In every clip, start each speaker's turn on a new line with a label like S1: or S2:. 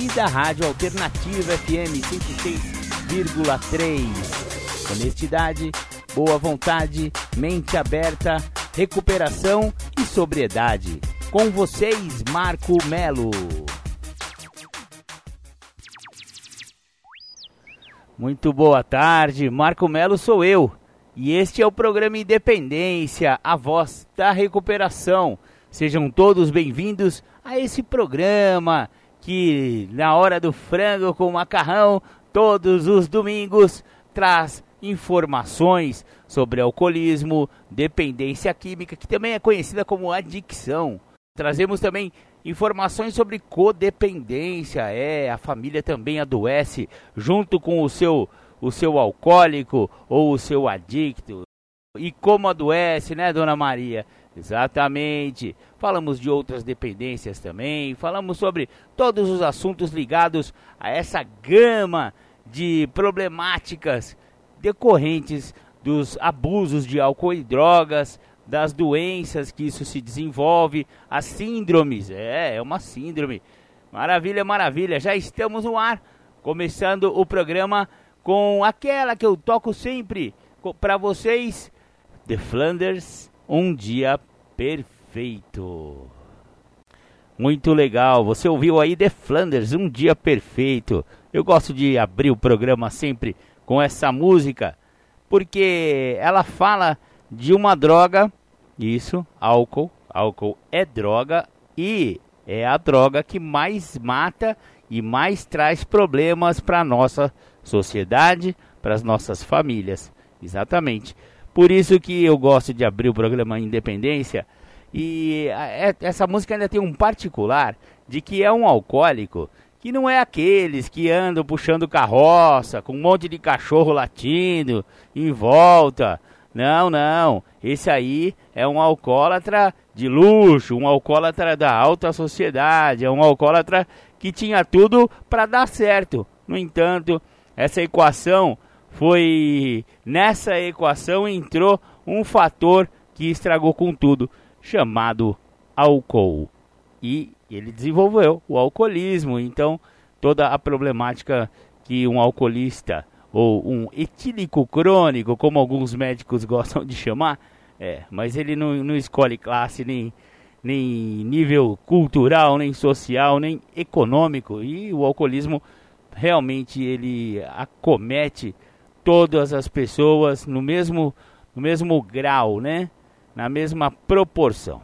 S1: e da Rádio Alternativa FM 106,3. Honestidade, boa vontade, mente aberta, recuperação e sobriedade. Com vocês, Marco Melo. Muito boa tarde, Marco Melo sou eu. E este é o programa Independência, a voz da recuperação. Sejam todos bem-vindos a esse programa que, na hora do frango com macarrão, todos os domingos, traz informações sobre alcoolismo, dependência química, que também é conhecida como adicção. Trazemos também Informações sobre codependência, é, a família também adoece junto com o seu o seu alcoólico ou o seu adicto. E como adoece, né, dona Maria? Exatamente. Falamos de outras dependências também, falamos sobre todos os assuntos ligados a essa gama de problemáticas decorrentes dos abusos de álcool e drogas, das doenças que isso se desenvolve, as síndromes. É, é uma síndrome. Maravilha, maravilha. Já estamos no ar, começando o programa com aquela que eu toco sempre para vocês, The Flanders, um dia perfeito. Muito legal. Você ouviu aí The Flanders, um dia perfeito. Eu gosto de abrir o programa sempre com essa música, porque ela fala de uma droga isso, álcool. Álcool é droga e é a droga que mais mata e mais traz problemas para a nossa sociedade, para as nossas famílias. Exatamente. Por isso que eu gosto de abrir o programa Independência. E é, essa música ainda tem um particular de que é um alcoólico que não é aqueles que andam puxando carroça com um monte de cachorro latindo em volta não, não. Esse aí é um alcoólatra de luxo, um alcoólatra da alta sociedade, é um alcoólatra que tinha tudo para dar certo. No entanto, essa equação foi nessa equação entrou um fator que estragou com tudo, chamado álcool. E ele desenvolveu o alcoolismo, então toda a problemática que um alcoolista ou um etílico crônico, como alguns médicos gostam de chamar, é, mas ele não, não escolhe classe, nem, nem nível cultural, nem social, nem econômico, e o alcoolismo realmente ele acomete todas as pessoas no mesmo, no mesmo grau, né? Na mesma proporção.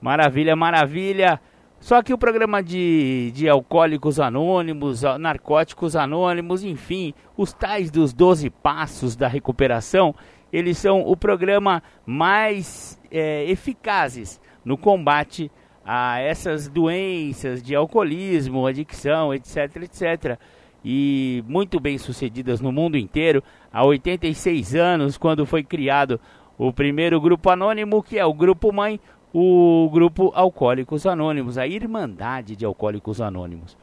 S1: Maravilha, maravilha. Só que o programa de, de alcoólicos anônimos, narcóticos anônimos, enfim, os tais dos 12 passos da recuperação, eles são o programa mais é, eficazes no combate a essas doenças de alcoolismo, adicção, etc, etc. E muito bem sucedidas no mundo inteiro. Há 86 anos, quando foi criado o primeiro grupo anônimo, que é o Grupo Mãe, o grupo Alcoólicos Anônimos, a Irmandade de Alcoólicos Anônimos.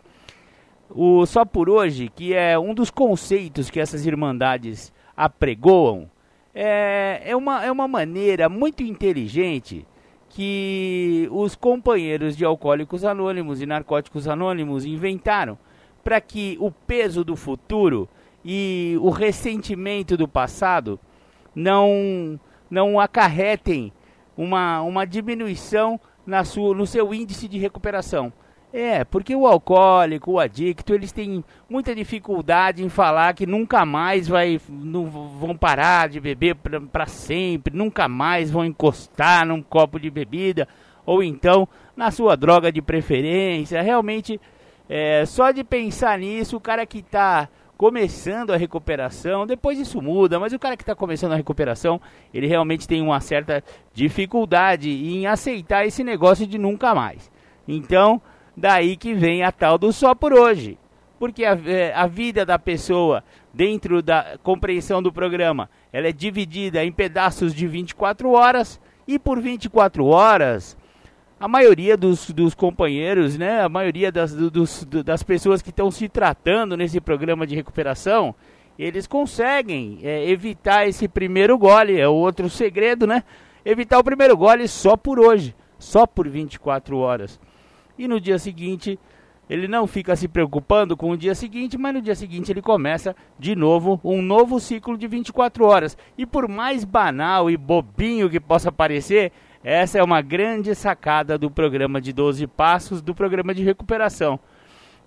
S1: O Só por Hoje, que é um dos conceitos que essas irmandades apregoam, é, é, uma, é uma maneira muito inteligente que os companheiros de Alcoólicos Anônimos e Narcóticos Anônimos inventaram para que o peso do futuro e o ressentimento do passado não, não acarretem uma, uma diminuição na sua, no seu índice de recuperação. É, porque o alcoólico, o adicto, eles têm muita dificuldade em falar que nunca mais vai, não, vão parar de beber para sempre, nunca mais vão encostar num copo de bebida, ou então na sua droga de preferência. Realmente, é, só de pensar nisso, o cara que está começando a recuperação, depois isso muda, mas o cara que está começando a recuperação, ele realmente tem uma certa dificuldade em aceitar esse negócio de nunca mais. Então, daí que vem a tal do só por hoje. porque a, é, a vida da pessoa dentro da compreensão do programa, ela é dividida em pedaços de 24 horas e por 24 horas a maioria dos, dos companheiros, né, a maioria das, dos, das pessoas que estão se tratando nesse programa de recuperação, eles conseguem é, evitar esse primeiro gole, é outro segredo, né? Evitar o primeiro gole só por hoje, só por 24 horas. E no dia seguinte, ele não fica se preocupando com o dia seguinte, mas no dia seguinte ele começa de novo um novo ciclo de 24 horas. E por mais banal e bobinho que possa parecer, essa é uma grande sacada do programa de 12 passos, do programa de recuperação.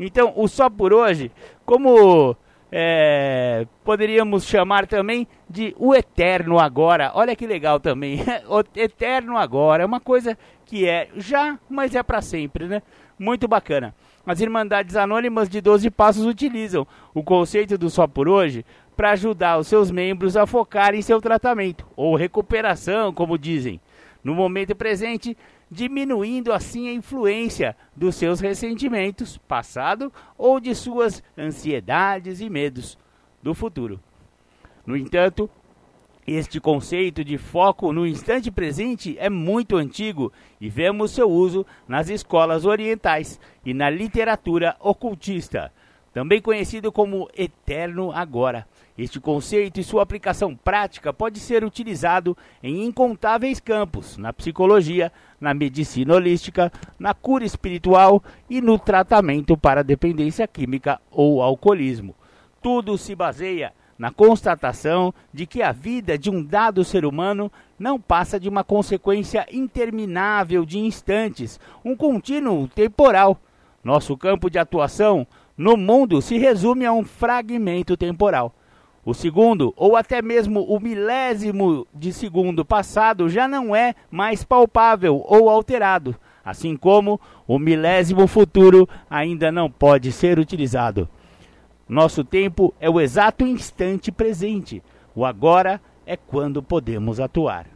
S1: Então, o só por hoje, como é, poderíamos chamar também de o eterno agora. Olha que legal também. o eterno agora é uma coisa que é já, mas é para sempre, né? Muito bacana. As Irmandades Anônimas de 12 Passos utilizam o conceito do só por hoje para ajudar os seus membros a focar em seu tratamento ou recuperação, como dizem, no momento presente diminuindo assim a influência dos seus ressentimentos passado ou de suas ansiedades e medos do futuro. No entanto, este conceito de foco no instante presente é muito antigo e vemos seu uso nas escolas orientais e na literatura ocultista, também conhecido como eterno agora. Este conceito e sua aplicação prática pode ser utilizado em incontáveis campos, na psicologia, na medicina holística, na cura espiritual e no tratamento para dependência química ou alcoolismo. Tudo se baseia na constatação de que a vida de um dado ser humano não passa de uma consequência interminável de instantes, um contínuo temporal. Nosso campo de atuação no mundo se resume a um fragmento temporal. O segundo, ou até mesmo o milésimo de segundo passado, já não é mais palpável ou alterado, assim como o milésimo futuro ainda não pode ser utilizado. Nosso tempo é o exato instante presente, o agora é quando podemos atuar.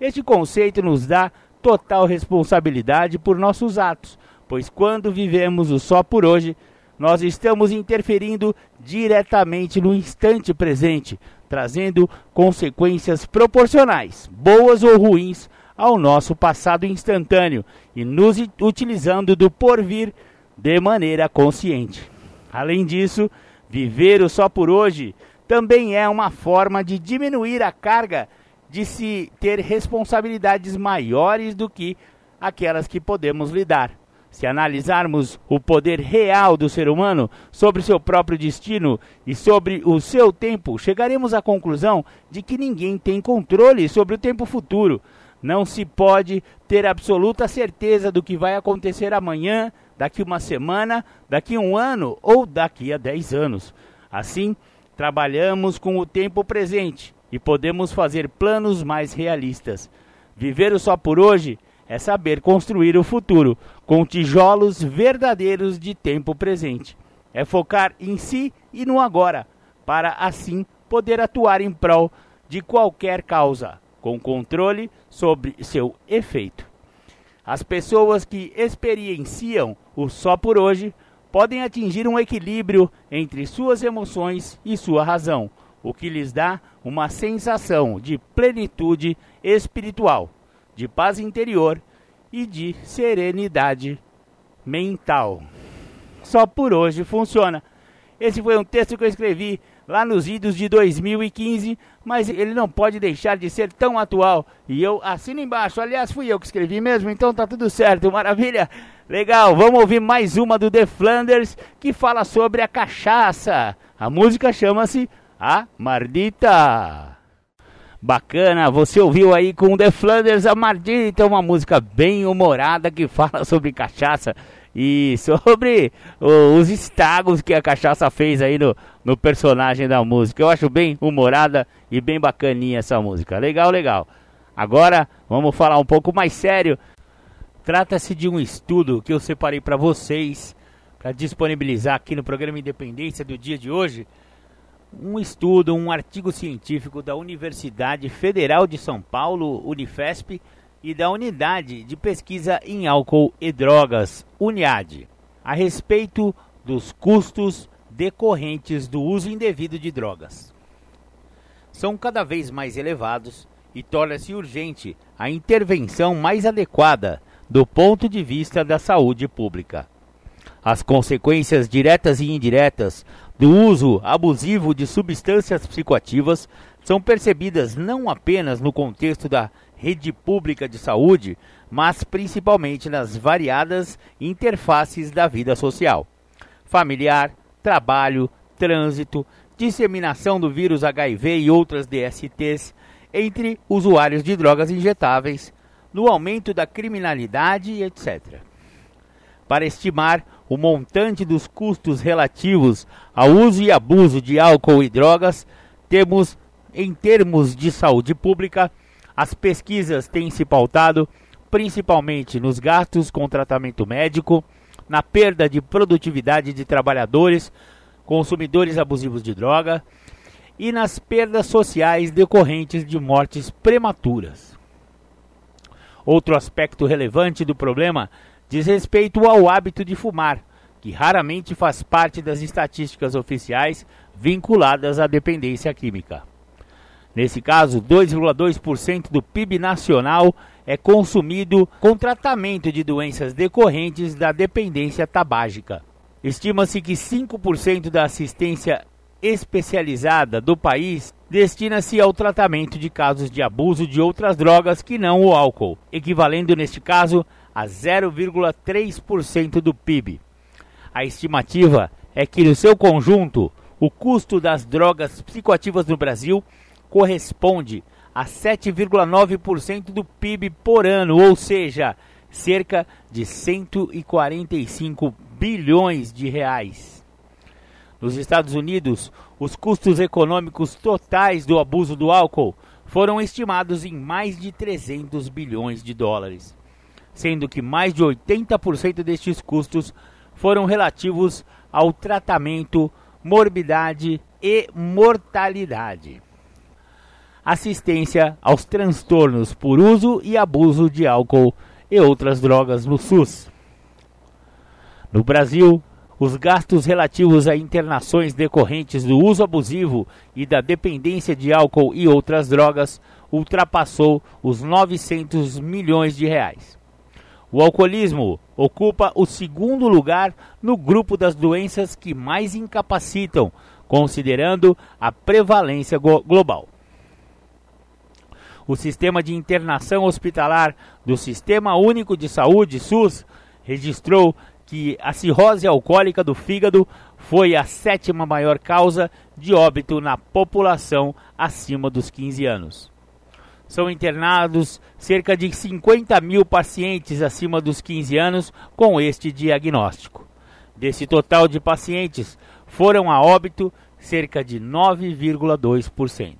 S1: Este conceito nos dá total responsabilidade por nossos atos, pois quando vivemos o só por hoje, nós estamos interferindo diretamente no instante presente, trazendo consequências proporcionais, boas ou ruins, ao nosso passado instantâneo e nos utilizando do porvir de maneira consciente. Além disso, viver o só por hoje também é uma forma de diminuir a carga de se ter responsabilidades maiores do que aquelas que podemos lidar. Se analisarmos o poder real do ser humano sobre seu próprio destino e sobre o seu tempo, chegaremos à conclusão de que ninguém tem controle sobre o tempo futuro. Não se pode ter absoluta certeza do que vai acontecer amanhã, daqui uma semana, daqui um ano ou daqui a dez anos. Assim, trabalhamos com o tempo presente e podemos fazer planos mais realistas. Viver o só por hoje é saber construir o futuro com tijolos verdadeiros de tempo presente. É focar em si e no agora, para assim poder atuar em prol de qualquer causa, com controle sobre seu efeito. As pessoas que experienciam o só por hoje podem atingir um equilíbrio entre suas emoções e sua razão, o que lhes dá uma sensação de plenitude espiritual de paz interior e de serenidade mental. Só por hoje funciona. Esse foi um texto que eu escrevi lá nos idos de 2015, mas ele não pode deixar de ser tão atual. E eu assino embaixo. Aliás, fui eu que escrevi mesmo, então tá tudo certo. Maravilha. Legal, vamos ouvir mais uma do The Flanders que fala sobre a cachaça. A música chama-se A Mardita. Bacana, você ouviu aí com The Flanders a Mardita, uma música bem humorada que fala sobre cachaça e sobre os estragos que a cachaça fez aí no, no personagem da música. Eu acho bem humorada e bem bacaninha essa música. Legal, legal. Agora vamos falar um pouco mais sério. Trata-se de um estudo que eu separei para vocês para disponibilizar aqui no programa Independência do dia de hoje um estudo, um artigo científico da Universidade Federal de São Paulo, Unifesp, e da Unidade de Pesquisa em Álcool e Drogas, UNIAD, a respeito dos custos decorrentes do uso indevido de drogas. São cada vez mais elevados e torna-se urgente a intervenção mais adequada do ponto de vista da saúde pública. As consequências diretas e indiretas do uso abusivo de substâncias psicoativas são percebidas não apenas no contexto da rede pública de saúde, mas principalmente nas variadas interfaces da vida social familiar, trabalho, trânsito, disseminação do vírus HIV e outras DSTs entre usuários de drogas injetáveis, no aumento da criminalidade, etc. Para estimar o montante dos custos relativos ao uso e abuso de álcool e drogas, temos, em termos de saúde pública, as pesquisas têm se pautado principalmente nos gastos com tratamento médico, na perda de produtividade de trabalhadores, consumidores abusivos de droga e nas perdas sociais decorrentes de mortes prematuras. Outro aspecto relevante do problema diz respeito ao hábito de fumar, que raramente faz parte das estatísticas oficiais vinculadas à dependência química. Nesse caso, 2,2% do PIB nacional é consumido com tratamento de doenças decorrentes da dependência tabágica. Estima-se que 5% da assistência especializada do país destina-se ao tratamento de casos de abuso de outras drogas que não o álcool, equivalendo neste caso a 0,3% do PIB. A estimativa é que no seu conjunto, o custo das drogas psicoativas no Brasil corresponde a 7,9% do PIB por ano, ou seja, cerca de 145 bilhões de reais. Nos Estados Unidos, os custos econômicos totais do abuso do álcool foram estimados em mais de 300 bilhões de dólares, sendo que mais de 80% destes custos foram relativos ao tratamento, morbidade e mortalidade assistência aos transtornos por uso e abuso de álcool e outras drogas no SUS. No Brasil, os gastos relativos a internações decorrentes do uso abusivo e da dependência de álcool e outras drogas ultrapassou os 900 milhões de reais. O alcoolismo ocupa o segundo lugar no grupo das doenças que mais incapacitam, considerando a prevalência global o sistema de internação hospitalar do Sistema Único de Saúde, SUS, registrou que a cirrose alcoólica do fígado foi a sétima maior causa de óbito na população acima dos 15 anos. São internados cerca de 50 mil pacientes acima dos 15 anos com este diagnóstico. Desse total de pacientes, foram a óbito cerca de 9,2%.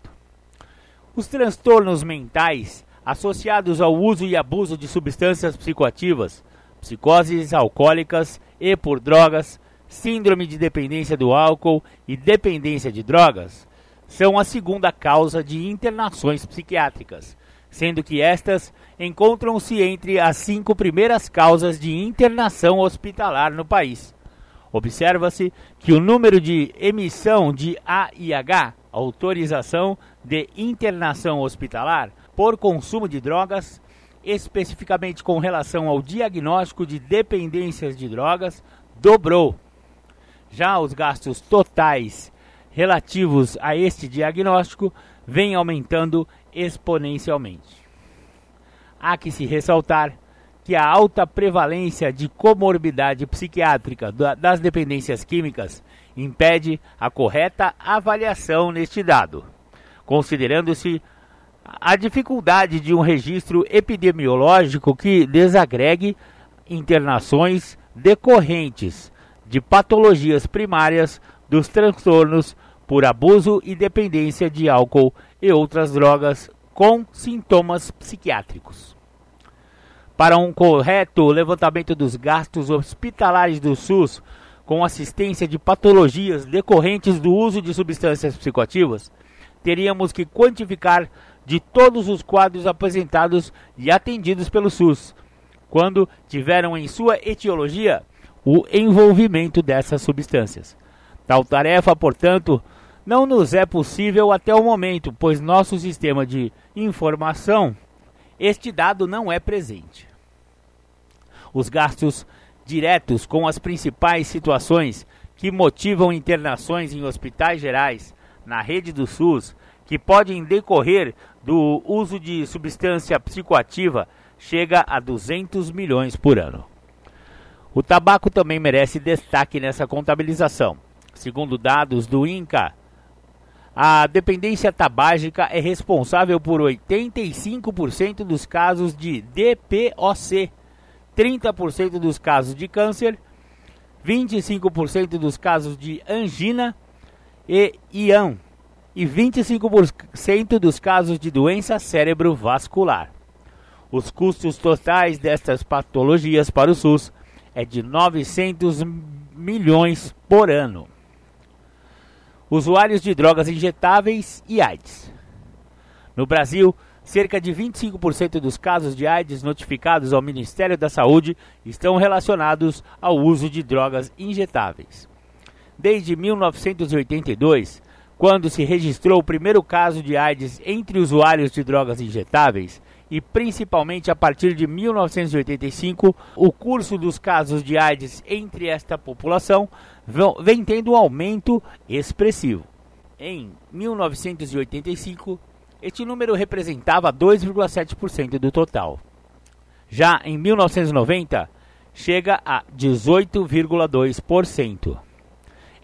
S1: Os transtornos mentais associados ao uso e abuso de substâncias psicoativas, psicoses alcoólicas e por drogas, síndrome de dependência do álcool e dependência de drogas, são a segunda causa de internações psiquiátricas, sendo que estas encontram-se entre as cinco primeiras causas de internação hospitalar no país. Observa-se que o número de emissão de AIH, autorização de internação hospitalar, por consumo de drogas, especificamente com relação ao diagnóstico de dependências de drogas, dobrou. Já os gastos totais relativos a este diagnóstico vêm aumentando exponencialmente. Há que se ressaltar que a alta prevalência de comorbidade psiquiátrica das dependências químicas impede a correta avaliação neste dado, considerando-se a dificuldade de um registro epidemiológico que desagregue internações decorrentes de patologias primárias dos transtornos por abuso e dependência de álcool e outras drogas com sintomas psiquiátricos para um correto levantamento dos gastos hospitalares do SUS com assistência de patologias decorrentes do uso de substâncias psicoativas, teríamos que quantificar de todos os quadros apresentados e atendidos pelo SUS, quando tiveram em sua etiologia o envolvimento dessas substâncias. Tal tarefa, portanto, não nos é possível até o momento, pois nosso sistema de informação, este dado não é presente. Os gastos diretos com as principais situações que motivam internações em hospitais gerais na rede do SUS, que podem decorrer do uso de substância psicoativa, chega a 200 milhões por ano. O tabaco também merece destaque nessa contabilização. Segundo dados do INCA, a dependência tabágica é responsável por 85% dos casos de DPOC, 30% dos casos de câncer, 25% dos casos de angina e IAM e 25% dos casos de doença cerebrovascular. Os custos totais destas patologias para o SUS é de 900 milhões por ano usuários de drogas injetáveis e AIDS. No Brasil, cerca de 25% dos casos de AIDS notificados ao Ministério da Saúde estão relacionados ao uso de drogas injetáveis. Desde 1982, quando se registrou o primeiro caso de AIDS entre usuários de drogas injetáveis, e principalmente a partir de 1985, o curso dos casos de AIDS entre esta população vem tendo um aumento expressivo. Em 1985, este número representava 2,7% do total. Já em 1990, chega a 18,2%.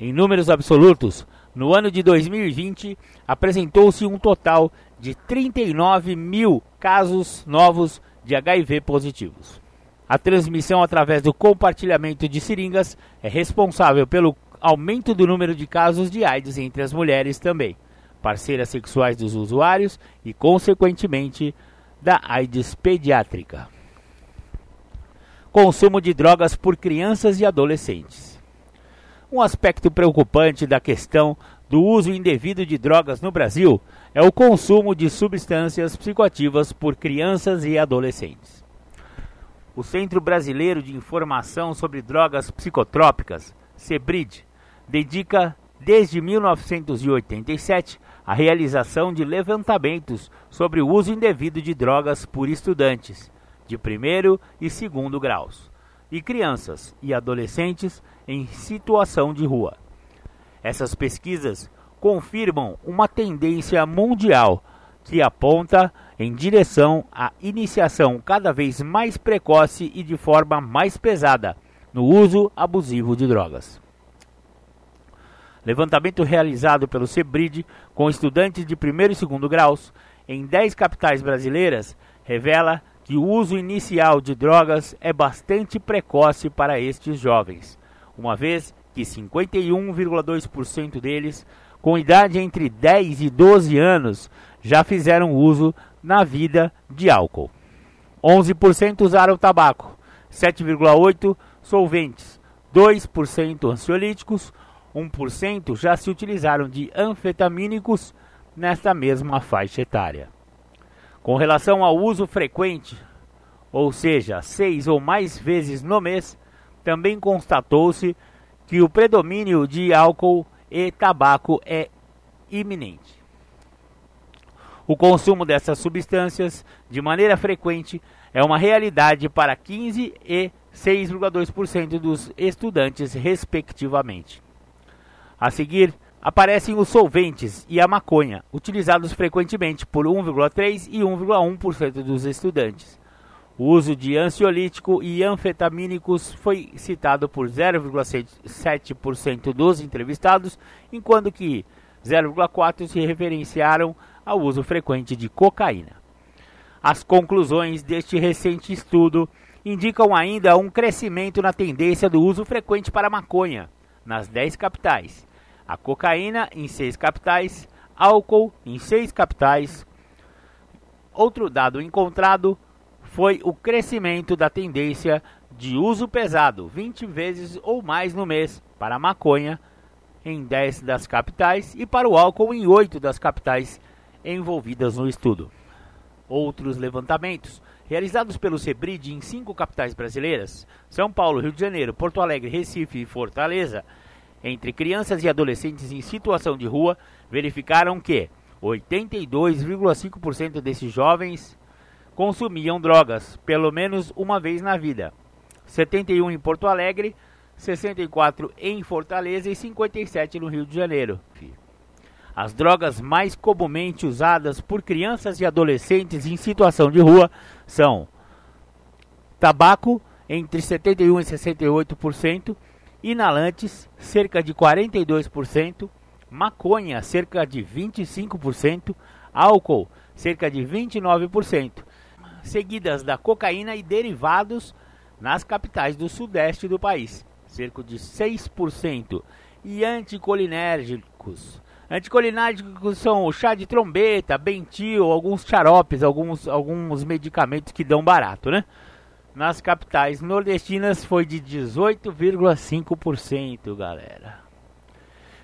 S1: Em números absolutos, no ano de 2020, apresentou-se um total de 39 mil casos novos de HIV positivos. A transmissão através do compartilhamento de seringas é responsável pelo aumento do número de casos de AIDS entre as mulheres também, parceiras sexuais dos usuários e, consequentemente, da AIDS pediátrica. Consumo de drogas por crianças e adolescentes. Um aspecto preocupante da questão do uso indevido de drogas no Brasil é o consumo de substâncias psicoativas por crianças e adolescentes. O Centro Brasileiro de Informação sobre Drogas Psicotrópicas, CEBRID, dedica desde 1987 a realização de levantamentos sobre o uso indevido de drogas por estudantes de primeiro e segundo graus e crianças e adolescentes em situação de rua. Essas pesquisas confirmam uma tendência mundial que aponta em direção à iniciação cada vez mais precoce e de forma mais pesada no uso abusivo de drogas. Levantamento realizado pelo CEBRID com estudantes de primeiro e segundo graus em 10 capitais brasileiras revela que o uso inicial de drogas é bastante precoce para estes jovens, uma vez que 51,2% deles, com idade entre 10 e 12 anos, já fizeram uso na vida de álcool. 11% usaram tabaco, 7,8% solventes, 2% ansiolíticos, 1% já se utilizaram de anfetamínicos nesta mesma faixa etária. Com relação ao uso frequente, ou seja, seis ou mais vezes no mês, também constatou-se que o predomínio de álcool e tabaco é iminente. O consumo dessas substâncias de maneira frequente é uma realidade para 15 e 6,2% dos estudantes, respectivamente. A seguir, aparecem os solventes e a maconha, utilizados frequentemente por 1,3% e 1,1% dos estudantes. O uso de ansiolítico e anfetamínicos foi citado por 0,7% dos entrevistados, enquanto que 0,4% se referenciaram ao uso frequente de cocaína. As conclusões deste recente estudo indicam ainda um crescimento na tendência do uso frequente para maconha nas 10 capitais, a cocaína em 6 capitais, álcool em 6 capitais. Outro dado encontrado foi o crescimento da tendência de uso pesado, 20 vezes ou mais no mês, para a maconha em 10 das capitais e para o álcool em 8 das capitais envolvidas no estudo. Outros levantamentos realizados pelo Sebride em cinco capitais brasileiras, São Paulo, Rio de Janeiro, Porto Alegre, Recife e Fortaleza, entre crianças e adolescentes em situação de rua, verificaram que 82,5% desses jovens consumiam drogas, pelo menos uma vez na vida. 71 em Porto Alegre, 64 em Fortaleza e 57 no Rio de Janeiro. As drogas mais comumente usadas por crianças e adolescentes em situação de rua são tabaco, entre 71 e 68%, inalantes, cerca de 42%, maconha, cerca de 25%, álcool, cerca de 29%, seguidas da cocaína e derivados nas capitais do sudeste do país, cerca de 6%, e anticolinérgicos. Anticolinérgicos são o chá de trombeta, bentil, alguns xaropes, alguns, alguns medicamentos que dão barato, né? Nas capitais nordestinas foi de 18,5%, galera.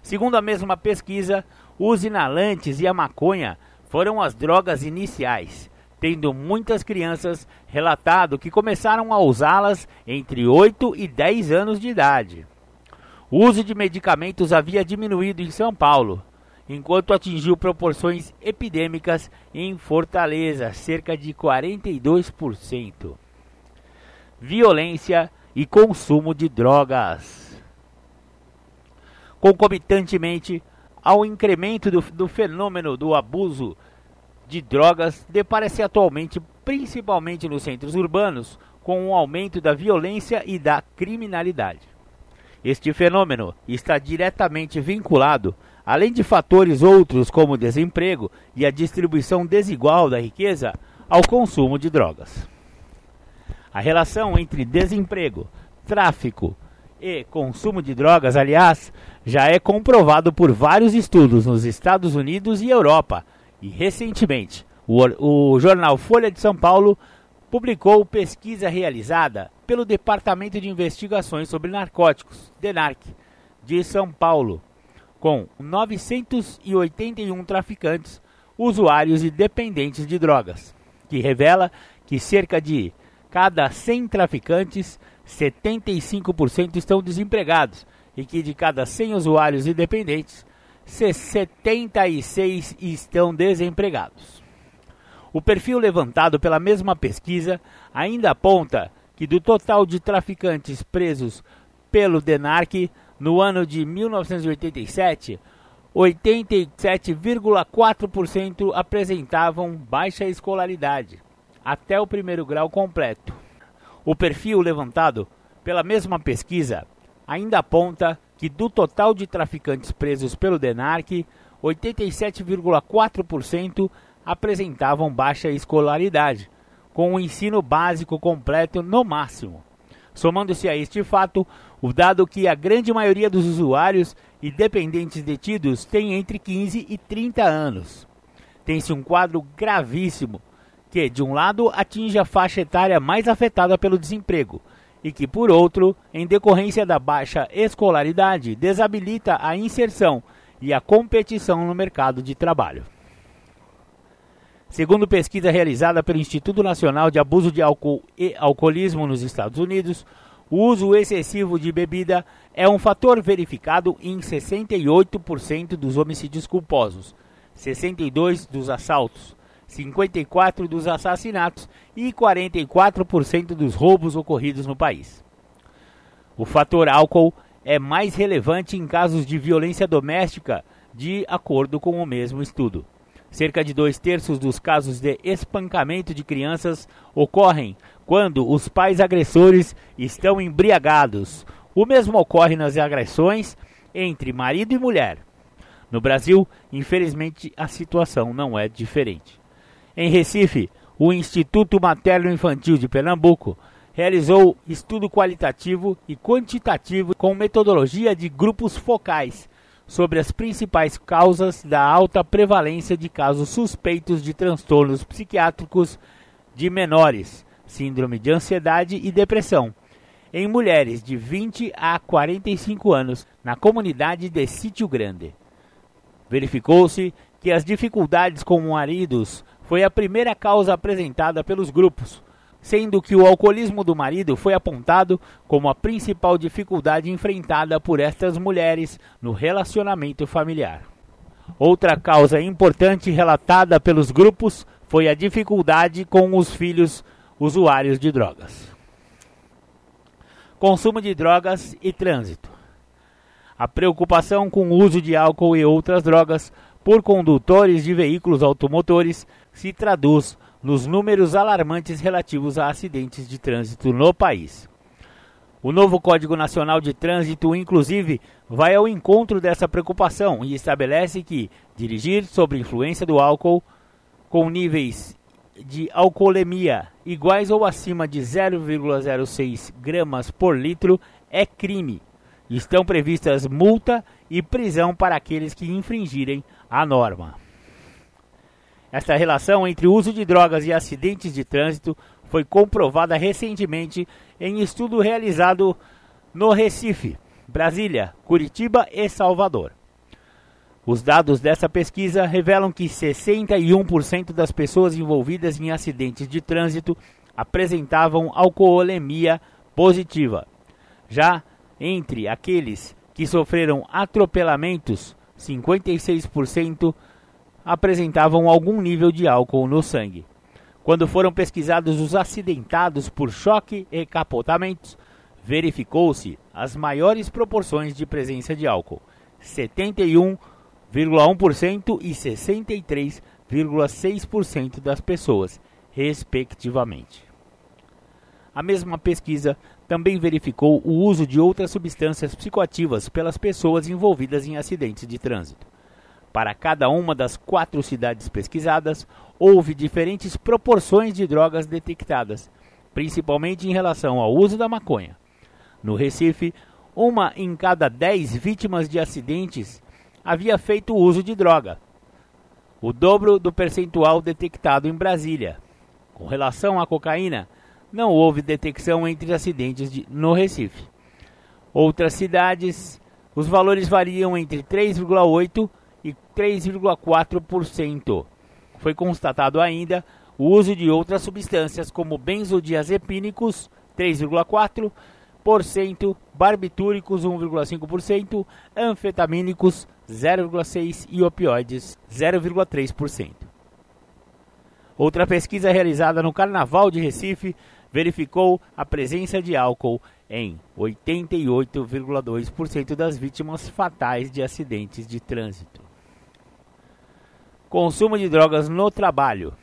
S1: Segundo a mesma pesquisa, os inalantes e a maconha foram as drogas iniciais, tendo muitas crianças relatado que começaram a usá-las entre 8 e 10 anos de idade. O uso de medicamentos havia diminuído em São Paulo, enquanto atingiu proporções epidêmicas em Fortaleza, cerca de 42%. Violência e consumo de drogas. Concomitantemente ao incremento do, do fenômeno do abuso de drogas depara-se atualmente, principalmente nos centros urbanos, com um aumento da violência e da criminalidade. Este fenômeno está diretamente vinculado, além de fatores outros como desemprego e a distribuição desigual da riqueza, ao consumo de drogas. A relação entre desemprego, tráfico e consumo de drogas, aliás, já é comprovado por vários estudos nos Estados Unidos e Europa, e recentemente, o, o jornal Folha de São Paulo publicou pesquisa realizada pelo Departamento de Investigações sobre Narcóticos, DENARC, de São Paulo, com 981 traficantes, usuários e dependentes de drogas, que revela que cerca de cada 100 traficantes, 75% estão desempregados e que de cada 100 usuários e dependentes, 76 estão desempregados. O perfil levantado pela mesma pesquisa ainda aponta que do total de traficantes presos pelo DENARC no ano de 1987, 87,4% apresentavam baixa escolaridade, até o primeiro grau completo. O perfil levantado pela mesma pesquisa ainda aponta que do total de traficantes presos pelo DENARC, 87,4% apresentavam baixa escolaridade, com o ensino básico completo no máximo. Somando-se a este fato, o dado que a grande maioria dos usuários e dependentes detidos tem entre 15 e 30 anos. Tem-se um quadro gravíssimo que, de um lado, atinge a faixa etária mais afetada pelo desemprego, e que, por outro, em decorrência da baixa escolaridade, desabilita a inserção e a competição no mercado de trabalho. Segundo pesquisa realizada pelo Instituto Nacional de Abuso de Álcool e Alcoolismo nos Estados Unidos, o uso excessivo de bebida é um fator verificado em 68% dos homicídios culposos, 62% dos assaltos, 54% dos assassinatos e 44% dos roubos ocorridos no país. O fator álcool é mais relevante em casos de violência doméstica, de acordo com o mesmo estudo. Cerca de dois terços dos casos de espancamento de crianças ocorrem quando os pais agressores estão embriagados. O mesmo ocorre nas agressões entre marido e mulher. No Brasil, infelizmente, a situação não é diferente. Em Recife, o Instituto Materno Infantil de Pernambuco realizou estudo qualitativo e quantitativo com metodologia de grupos focais sobre as principais causas da alta prevalência de casos suspeitos de transtornos psiquiátricos de menores, síndrome de ansiedade e depressão, em mulheres de 20 a 45 anos na comunidade de Sítio Grande. Verificou-se que as dificuldades com maridos foi a primeira causa apresentada pelos grupos, sendo que o alcoolismo do marido foi apontado como a principal dificuldade enfrentada por estas mulheres no relacionamento familiar. Outra causa importante relatada pelos grupos foi a dificuldade com os filhos usuários de drogas. Consumo de drogas e trânsito. A preocupação com o uso de álcool e outras drogas por condutores de veículos automotores se traduz nos números alarmantes relativos a acidentes de trânsito no país. O novo Código Nacional de Trânsito, inclusive, vai ao encontro dessa preocupação e estabelece que dirigir sob influência do álcool com níveis de alcoolemia iguais ou acima de 0,06 gramas por litro é crime. Estão previstas multa e prisão para aqueles que infringirem a norma. Esta relação entre uso de drogas e acidentes de trânsito foi comprovada recentemente em estudo realizado no Recife, Brasília, Curitiba e Salvador. Os dados dessa pesquisa revelam que 61% das pessoas envolvidas em acidentes de trânsito apresentavam alcoolemia positiva. Já entre aqueles que sofreram atropelamentos, 56% apresentavam algum nível de álcool no sangue. Quando foram pesquisados os acidentados por choque e capotamentos, verificou-se as maiores proporções de presença de álcool, 71,1% e 63,6% das pessoas, respectivamente. A mesma pesquisa também verificou o uso de outras substâncias psicoativas pelas pessoas envolvidas em acidentes de trânsito. Para cada uma das quatro cidades pesquisadas, houve diferentes proporções de drogas detectadas, principalmente em relação ao uso da maconha. No Recife, uma em cada dez vítimas de acidentes havia feito uso de droga, o dobro do percentual detectado em Brasília. Com relação à cocaína, não houve detecção entre acidentes de, no Recife. Outras cidades, os valores variam entre 3,8% e 3,4%. Foi constatado ainda o uso de outras substâncias como benzodiazepínicos 3,4%, barbitúricos 1,5%, anfetamínicos 0,6% e opioides 0,3%. Outra pesquisa realizada no Carnaval de Recife verificou a presença de álcool em 88,2% das vítimas fatais de acidentes de trânsito. Consumo de drogas no trabalho.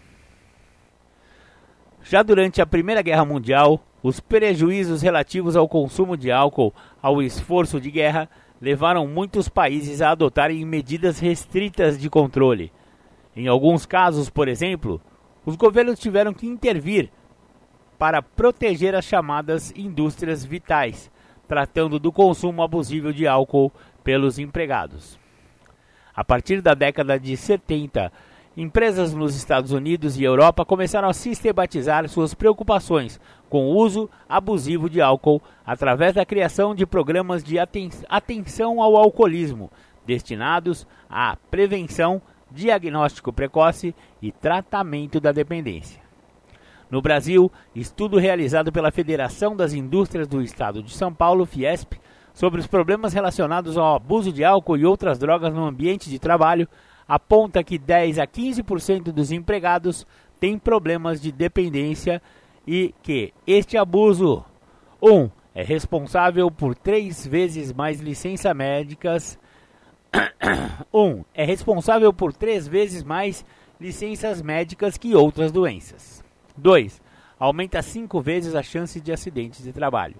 S1: Já durante a Primeira Guerra Mundial, os prejuízos relativos ao consumo de álcool ao esforço de guerra levaram muitos países a adotarem medidas restritas de controle. Em alguns casos, por exemplo, os governos tiveram que intervir para proteger as chamadas indústrias vitais, tratando do consumo abusivo de álcool pelos empregados. A partir da década de 70, empresas nos Estados Unidos e Europa começaram a sistematizar suas preocupações com o uso abusivo de álcool através da criação de programas de aten atenção ao alcoolismo, destinados à prevenção, diagnóstico precoce e tratamento da dependência. No Brasil, estudo realizado pela Federação das Indústrias do Estado de São Paulo, Fiesp, sobre os problemas relacionados ao abuso de álcool e outras drogas no ambiente de trabalho aponta que 10 a 15% dos empregados têm problemas de dependência e que este abuso 1 um, é responsável por três vezes mais licenças médicas 1 um, é responsável por três vezes mais licenças médicas que outras doenças. 2. Aumenta cinco vezes a chance de acidentes de trabalho.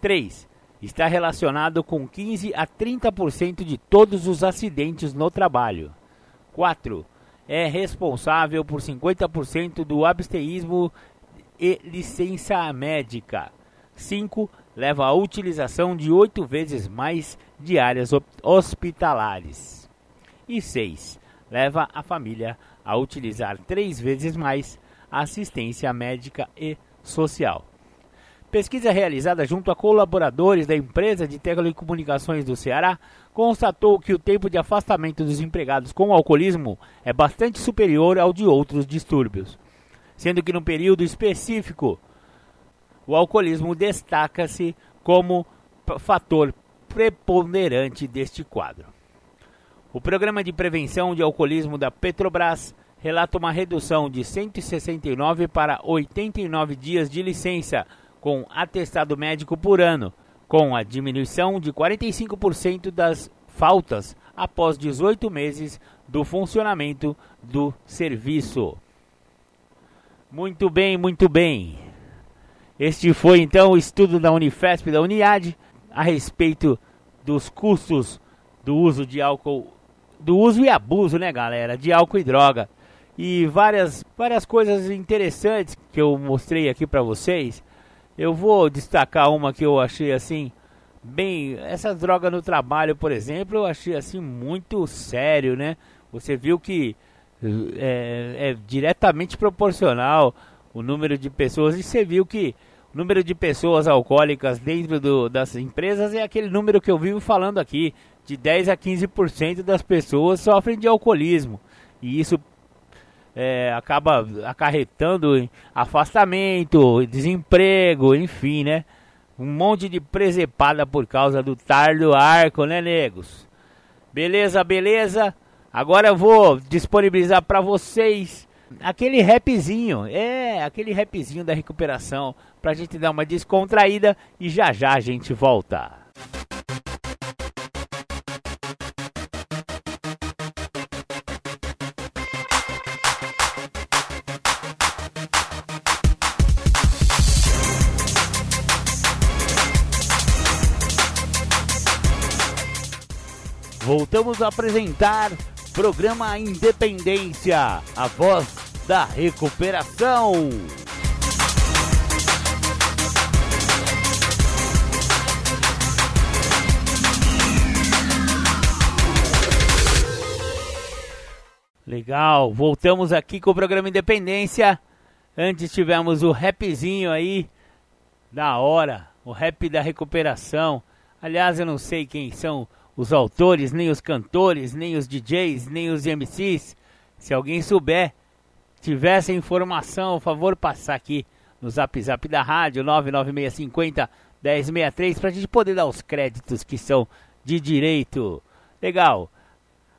S1: 3 está relacionado com 15 a 30% de todos os acidentes no trabalho. 4. É responsável por 50% do absteísmo e licença médica. 5. Leva à utilização de 8 vezes mais diárias hospitalares. E 6. Leva a família a utilizar 3 vezes mais assistência médica e social. Pesquisa realizada junto a colaboradores da empresa de telecomunicações do Ceará constatou que o tempo de afastamento dos empregados com alcoolismo é bastante superior ao de outros distúrbios. Sendo que no período específico o alcoolismo destaca-se como fator preponderante deste quadro. O programa de prevenção de alcoolismo da Petrobras relata uma redução de 169 para 89 dias de licença com atestado médico por ano, com a diminuição de 45% das faltas após 18 meses do funcionamento do serviço. Muito bem, muito bem. Este foi então o estudo da Unifesp da Uniad a respeito dos custos do uso de álcool, do uso e abuso, né, galera, de álcool e droga. E várias várias coisas interessantes que eu mostrei aqui para vocês. Eu vou destacar uma que eu achei assim bem, essa droga no trabalho, por exemplo, eu achei assim muito sério, né? Você viu que é, é diretamente proporcional o número de pessoas e você viu que o número de pessoas alcoólicas dentro do, das empresas é aquele número que eu vivo falando aqui, de 10 a 15% das pessoas sofrem de alcoolismo. E isso é, acaba acarretando afastamento, desemprego, enfim, né? Um monte de presepada por causa do tar do arco, né, negos? Beleza, beleza? Agora eu vou disponibilizar para vocês aquele rapzinho, é, aquele rapzinho da recuperação, pra gente dar uma descontraída e já já a gente volta. Voltamos a apresentar programa Independência, a voz da recuperação. Legal, voltamos aqui com o programa Independência. Antes tivemos o rapzinho aí, da hora, o rap da recuperação. Aliás, eu não sei quem são os autores, nem os cantores, nem os DJs, nem os MCs. Se alguém souber, tiver essa informação, favor, passar aqui no Zap Zap da rádio 99650 1063 para a gente poder dar os créditos que são de direito. Legal.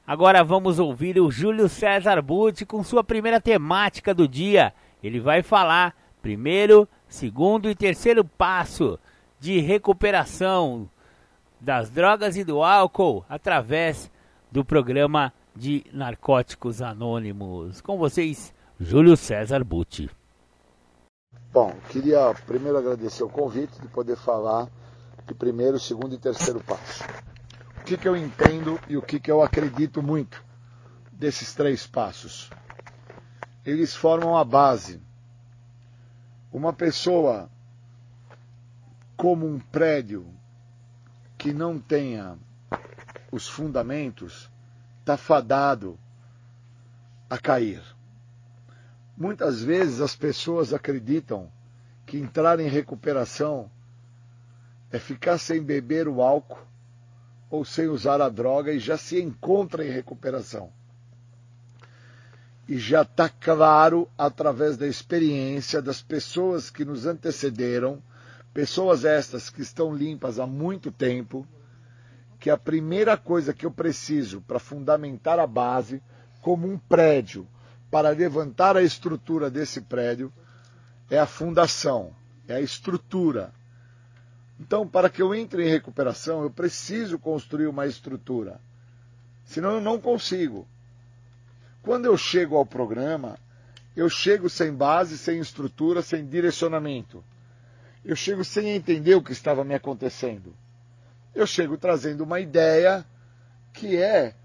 S1: Agora vamos ouvir o Júlio César Butti com sua primeira temática do dia. Ele vai falar primeiro, segundo e terceiro passo de recuperação das drogas e do álcool através do programa de Narcóticos Anônimos. Com vocês, Júlio César Butti.
S2: Bom, queria primeiro agradecer o convite de poder falar de primeiro, segundo e terceiro passo. O que, que eu entendo e o que, que eu acredito muito desses três passos? Eles formam a base. Uma pessoa como um prédio que não tenha os fundamentos está fadado a cair. Muitas vezes as pessoas acreditam que entrar em recuperação é ficar sem beber o álcool ou sem usar a droga e já se encontra em recuperação. E já está claro, através da experiência das pessoas que nos antecederam, Pessoas estas que estão limpas há muito tempo, que a primeira coisa que eu preciso para fundamentar a base, como um prédio, para levantar a estrutura desse prédio, é a fundação, é a estrutura. Então, para que eu entre em recuperação, eu preciso construir uma estrutura. Senão eu não consigo. Quando eu chego ao programa, eu chego sem base, sem estrutura, sem direcionamento eu chego sem entender o que estava me acontecendo. Eu chego trazendo uma ideia que é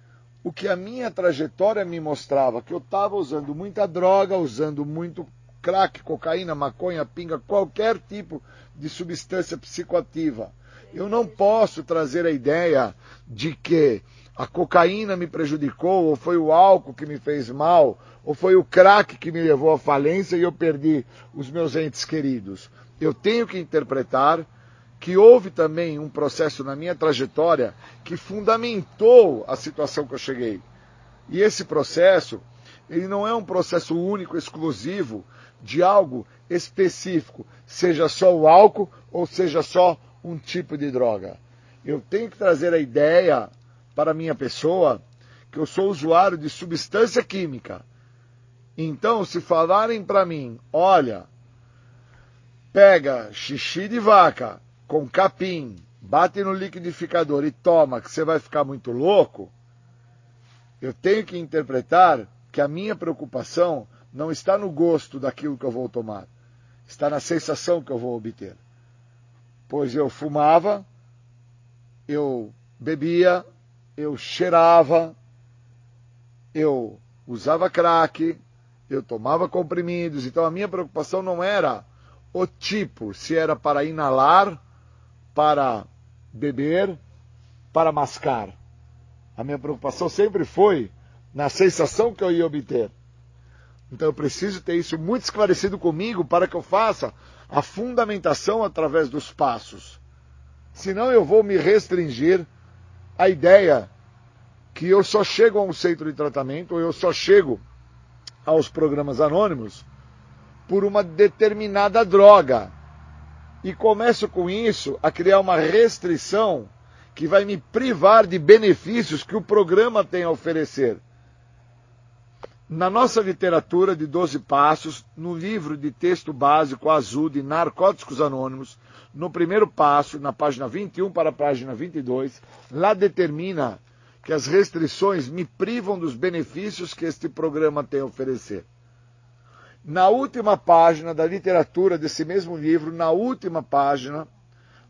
S2: o que a minha trajetória me mostrava, que eu estava usando muita droga, usando muito crack, cocaína, maconha, pinga, qualquer tipo de substância psicoativa. Eu não posso trazer a ideia de que a cocaína me prejudicou, ou foi o álcool que me fez mal, ou foi o crack que me levou à falência e eu perdi os meus entes queridos eu tenho que interpretar que houve também um processo na minha trajetória que fundamentou a situação que eu cheguei. E esse processo, ele não é um processo único, exclusivo de algo específico, seja só o álcool ou seja só um tipo de droga. Eu tenho que trazer a ideia para a minha pessoa que eu sou usuário de substância química. Então, se falarem para mim, olha, pega xixi de vaca com capim, bate no liquidificador e toma, que você vai ficar muito louco, eu tenho que interpretar que a minha preocupação não está no gosto daquilo que eu vou tomar, está na sensação que eu vou obter. Pois eu fumava, eu bebia, eu cheirava, eu usava crack, eu tomava comprimidos, então a minha preocupação não era o tipo, se era para inalar, para beber, para mascar. A minha preocupação sempre foi na sensação que eu ia obter. Então eu preciso ter isso muito esclarecido comigo para que eu faça a fundamentação através dos passos. Senão eu vou me restringir à ideia que eu só chego a um centro de tratamento, ou eu só chego aos programas anônimos por uma determinada droga. E começo com isso a criar uma restrição que vai me privar de benefícios que o programa tem a oferecer. Na nossa literatura de 12 passos, no livro de texto básico azul de Narcóticos Anônimos, no primeiro passo, na página 21 para a página 22, lá determina que as restrições me privam dos benefícios que este programa tem a oferecer. Na última página da literatura desse mesmo livro, na última página,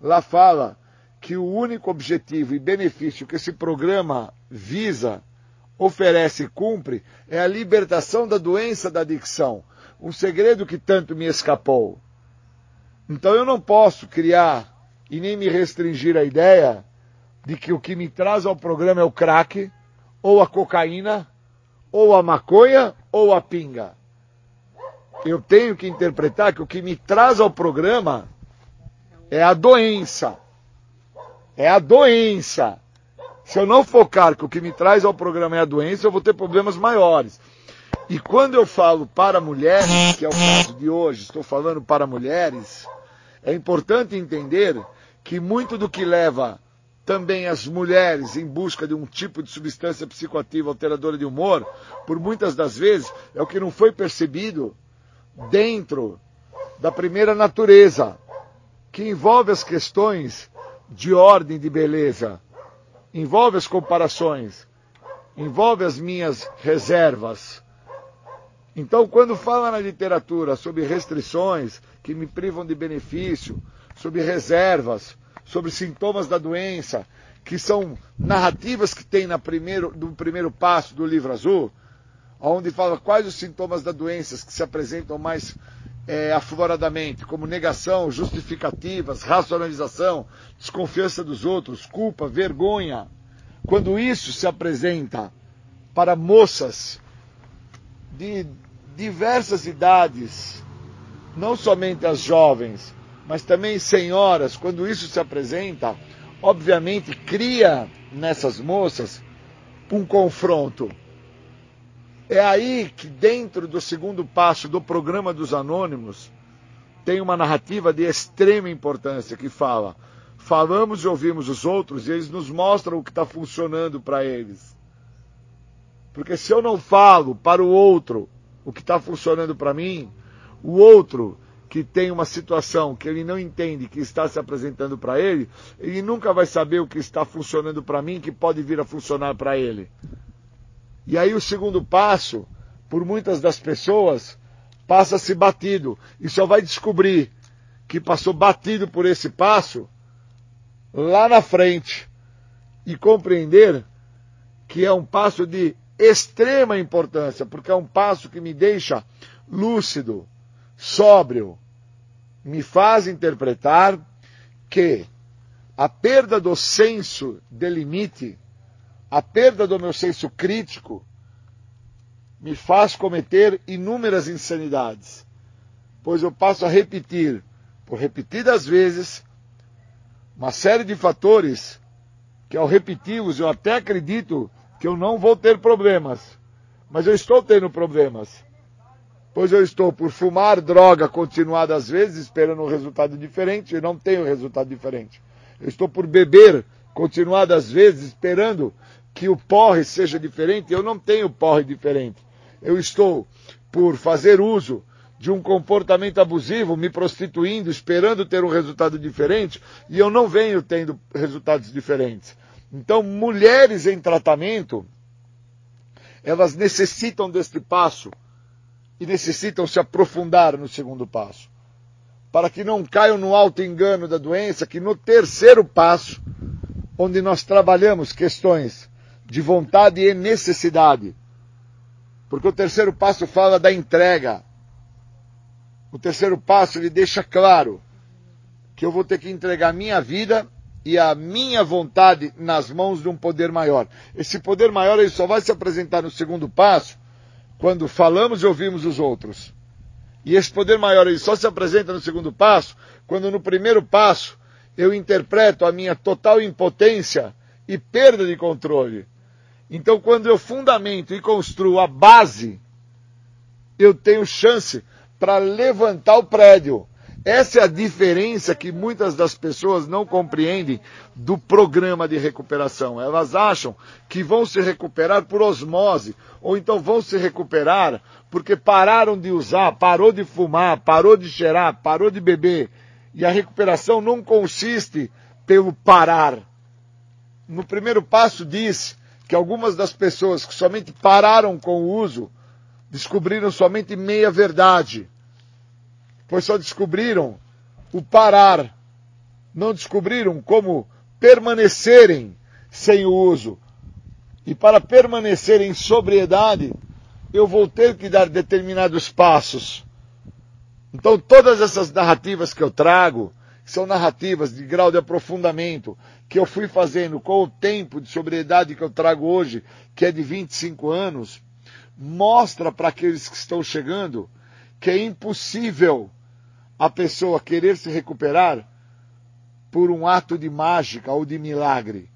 S2: lá fala que o único objetivo e benefício que esse programa visa oferece e cumpre é a libertação da doença da adicção, um segredo que tanto me escapou. Então eu não posso criar e nem me restringir à ideia de que o que me traz ao programa é o crack, ou a cocaína, ou a maconha, ou a pinga. Eu tenho que interpretar que o que me traz ao programa é a doença. É a doença. Se eu não focar que o que me traz ao programa é a doença, eu vou ter problemas maiores. E quando eu falo para mulheres, que é o caso de hoje, estou falando para mulheres, é importante entender que muito do que leva também as mulheres em busca de um tipo de substância psicoativa alteradora de humor, por muitas das vezes, é o que não foi percebido dentro da primeira natureza, que envolve as questões de ordem de beleza envolve as comparações, envolve as minhas reservas. Então, quando fala na literatura sobre restrições que me privam de benefício, sobre reservas, sobre sintomas da doença, que são narrativas que tem na primeiro, no primeiro passo do livro azul, onde fala quais os sintomas da doença que se apresentam mais é, afloradamente, como negação, justificativas, racionalização, desconfiança dos outros, culpa, vergonha. Quando isso se apresenta para moças de diversas idades, não somente as jovens, mas também senhoras, quando isso se apresenta, obviamente cria nessas moças um confronto é aí que, dentro do segundo passo do programa dos Anônimos, tem uma narrativa de extrema importância que fala: falamos e ouvimos os outros e eles nos mostram o que está funcionando para eles. Porque se eu não falo para o outro o que está funcionando para mim, o outro que tem uma situação que ele não entende que está se apresentando para ele, ele nunca vai saber o que está funcionando para mim que pode vir a funcionar para ele. E aí o segundo passo, por muitas das pessoas, passa-se batido. E só vai descobrir que passou batido por esse passo lá na frente. E compreender que é um passo de extrema importância, porque é um passo que me deixa lúcido, sóbrio, me faz interpretar que a perda do senso de limite a perda do meu senso crítico me faz cometer inúmeras insanidades, pois eu passo a repetir, por repetidas vezes, uma série de fatores que, ao repeti-los, eu até acredito que eu não vou ter problemas, Mas eu estou tendo problemas. Pois eu estou por fumar droga continuadas vezes, esperando um resultado diferente, e não tenho resultado diferente. Eu estou por beber continuadas vezes, esperando que o porre seja diferente, eu não tenho porre diferente. Eu estou por fazer uso de um comportamento abusivo, me prostituindo, esperando ter um resultado diferente, e eu não venho tendo resultados diferentes. Então, mulheres em tratamento, elas necessitam deste passo e necessitam se aprofundar no segundo passo. Para que não caiam no alto engano da doença, que no terceiro passo, onde nós trabalhamos questões de vontade e necessidade, porque o terceiro passo fala da entrega, o terceiro passo ele deixa claro que eu vou ter que entregar minha vida e a minha vontade nas mãos de um poder maior. Esse poder maior ele só vai se apresentar no segundo passo quando falamos e ouvimos os outros. E esse poder maior ele só se apresenta no segundo passo quando no primeiro passo eu interpreto a minha total impotência e perda de controle. Então, quando eu fundamento e construo a base, eu tenho chance para levantar o prédio. Essa é a diferença que muitas das pessoas não compreendem do programa de recuperação. Elas acham que vão se recuperar por osmose, ou então vão se recuperar porque pararam de usar, parou de fumar, parou de cheirar, parou de beber. E a recuperação não consiste pelo parar. No primeiro passo diz que algumas das pessoas que somente pararam com o uso descobriram somente meia verdade, pois só descobriram o parar, não descobriram como permanecerem sem o uso. E para permanecer em sobriedade, eu vou ter que dar determinados passos. Então, todas essas narrativas que eu trago são narrativas de grau de aprofundamento que eu fui fazendo com o tempo de sobriedade que eu trago hoje, que é de 25 anos, mostra para aqueles que estão chegando que é impossível a pessoa querer se recuperar por um ato de mágica ou de milagre.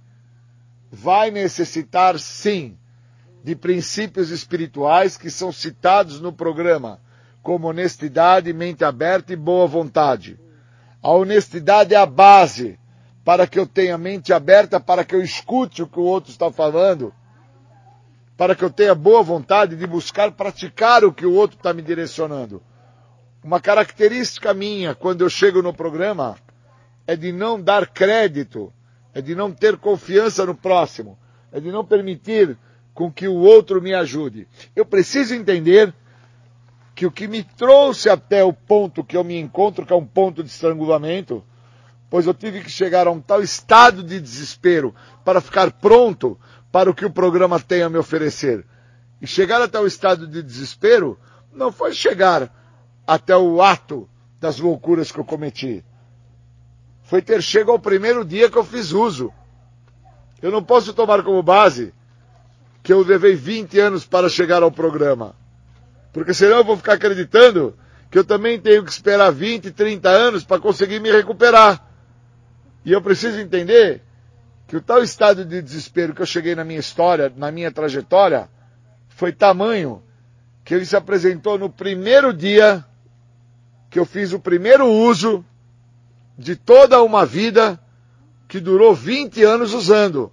S2: Vai necessitar, sim, de princípios espirituais que são citados no programa, como honestidade, mente aberta e boa vontade. A honestidade é a base para que eu tenha mente aberta, para que eu escute o que o outro está falando para que eu tenha boa vontade de buscar praticar o que o outro está me direcionando. Uma característica minha quando eu chego no programa é de não dar crédito, é de não ter confiança no próximo, é de não permitir com que o outro me ajude. Eu preciso entender que o que me trouxe até o ponto que eu me encontro, que é um ponto de estrangulamento, pois eu tive que chegar a um tal estado de desespero para ficar pronto para o que o programa tem a me oferecer. E chegar até o estado de desespero não foi chegar até o ato das loucuras que eu cometi. Foi ter chego ao primeiro dia que eu fiz uso. Eu não posso tomar como base que eu levei 20 anos para chegar ao programa. Porque senão eu vou ficar acreditando que eu também tenho que esperar 20, 30 anos para conseguir me recuperar. E eu preciso entender que o tal estado de desespero que eu cheguei na minha história, na minha trajetória, foi tamanho que ele se apresentou no primeiro dia que eu fiz o primeiro uso de toda uma vida que durou 20 anos usando.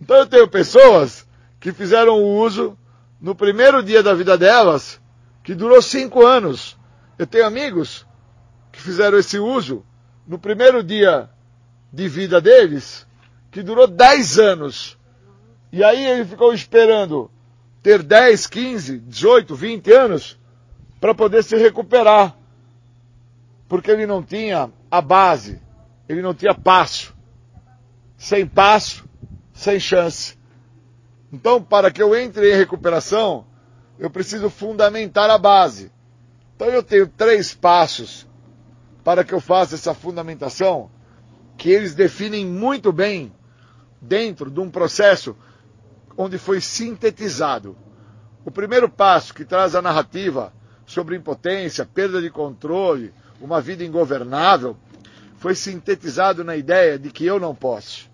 S2: Então eu tenho pessoas que fizeram o uso no primeiro dia da vida delas, que durou 5 anos. Eu tenho amigos que fizeram esse uso no primeiro dia de vida deles, que durou 10 anos. E aí ele ficou esperando ter 10, 15, 18, 20 anos para poder se recuperar. Porque ele não tinha a base, ele não tinha passo. Sem passo, sem chance. Então, para que eu entre em recuperação, eu preciso fundamentar a base. Então, eu tenho três passos para que eu faça essa fundamentação, que eles definem muito bem dentro de um processo onde foi sintetizado. O primeiro passo que traz a narrativa sobre impotência, perda de controle, uma vida ingovernável, foi sintetizado na ideia de que eu não posso.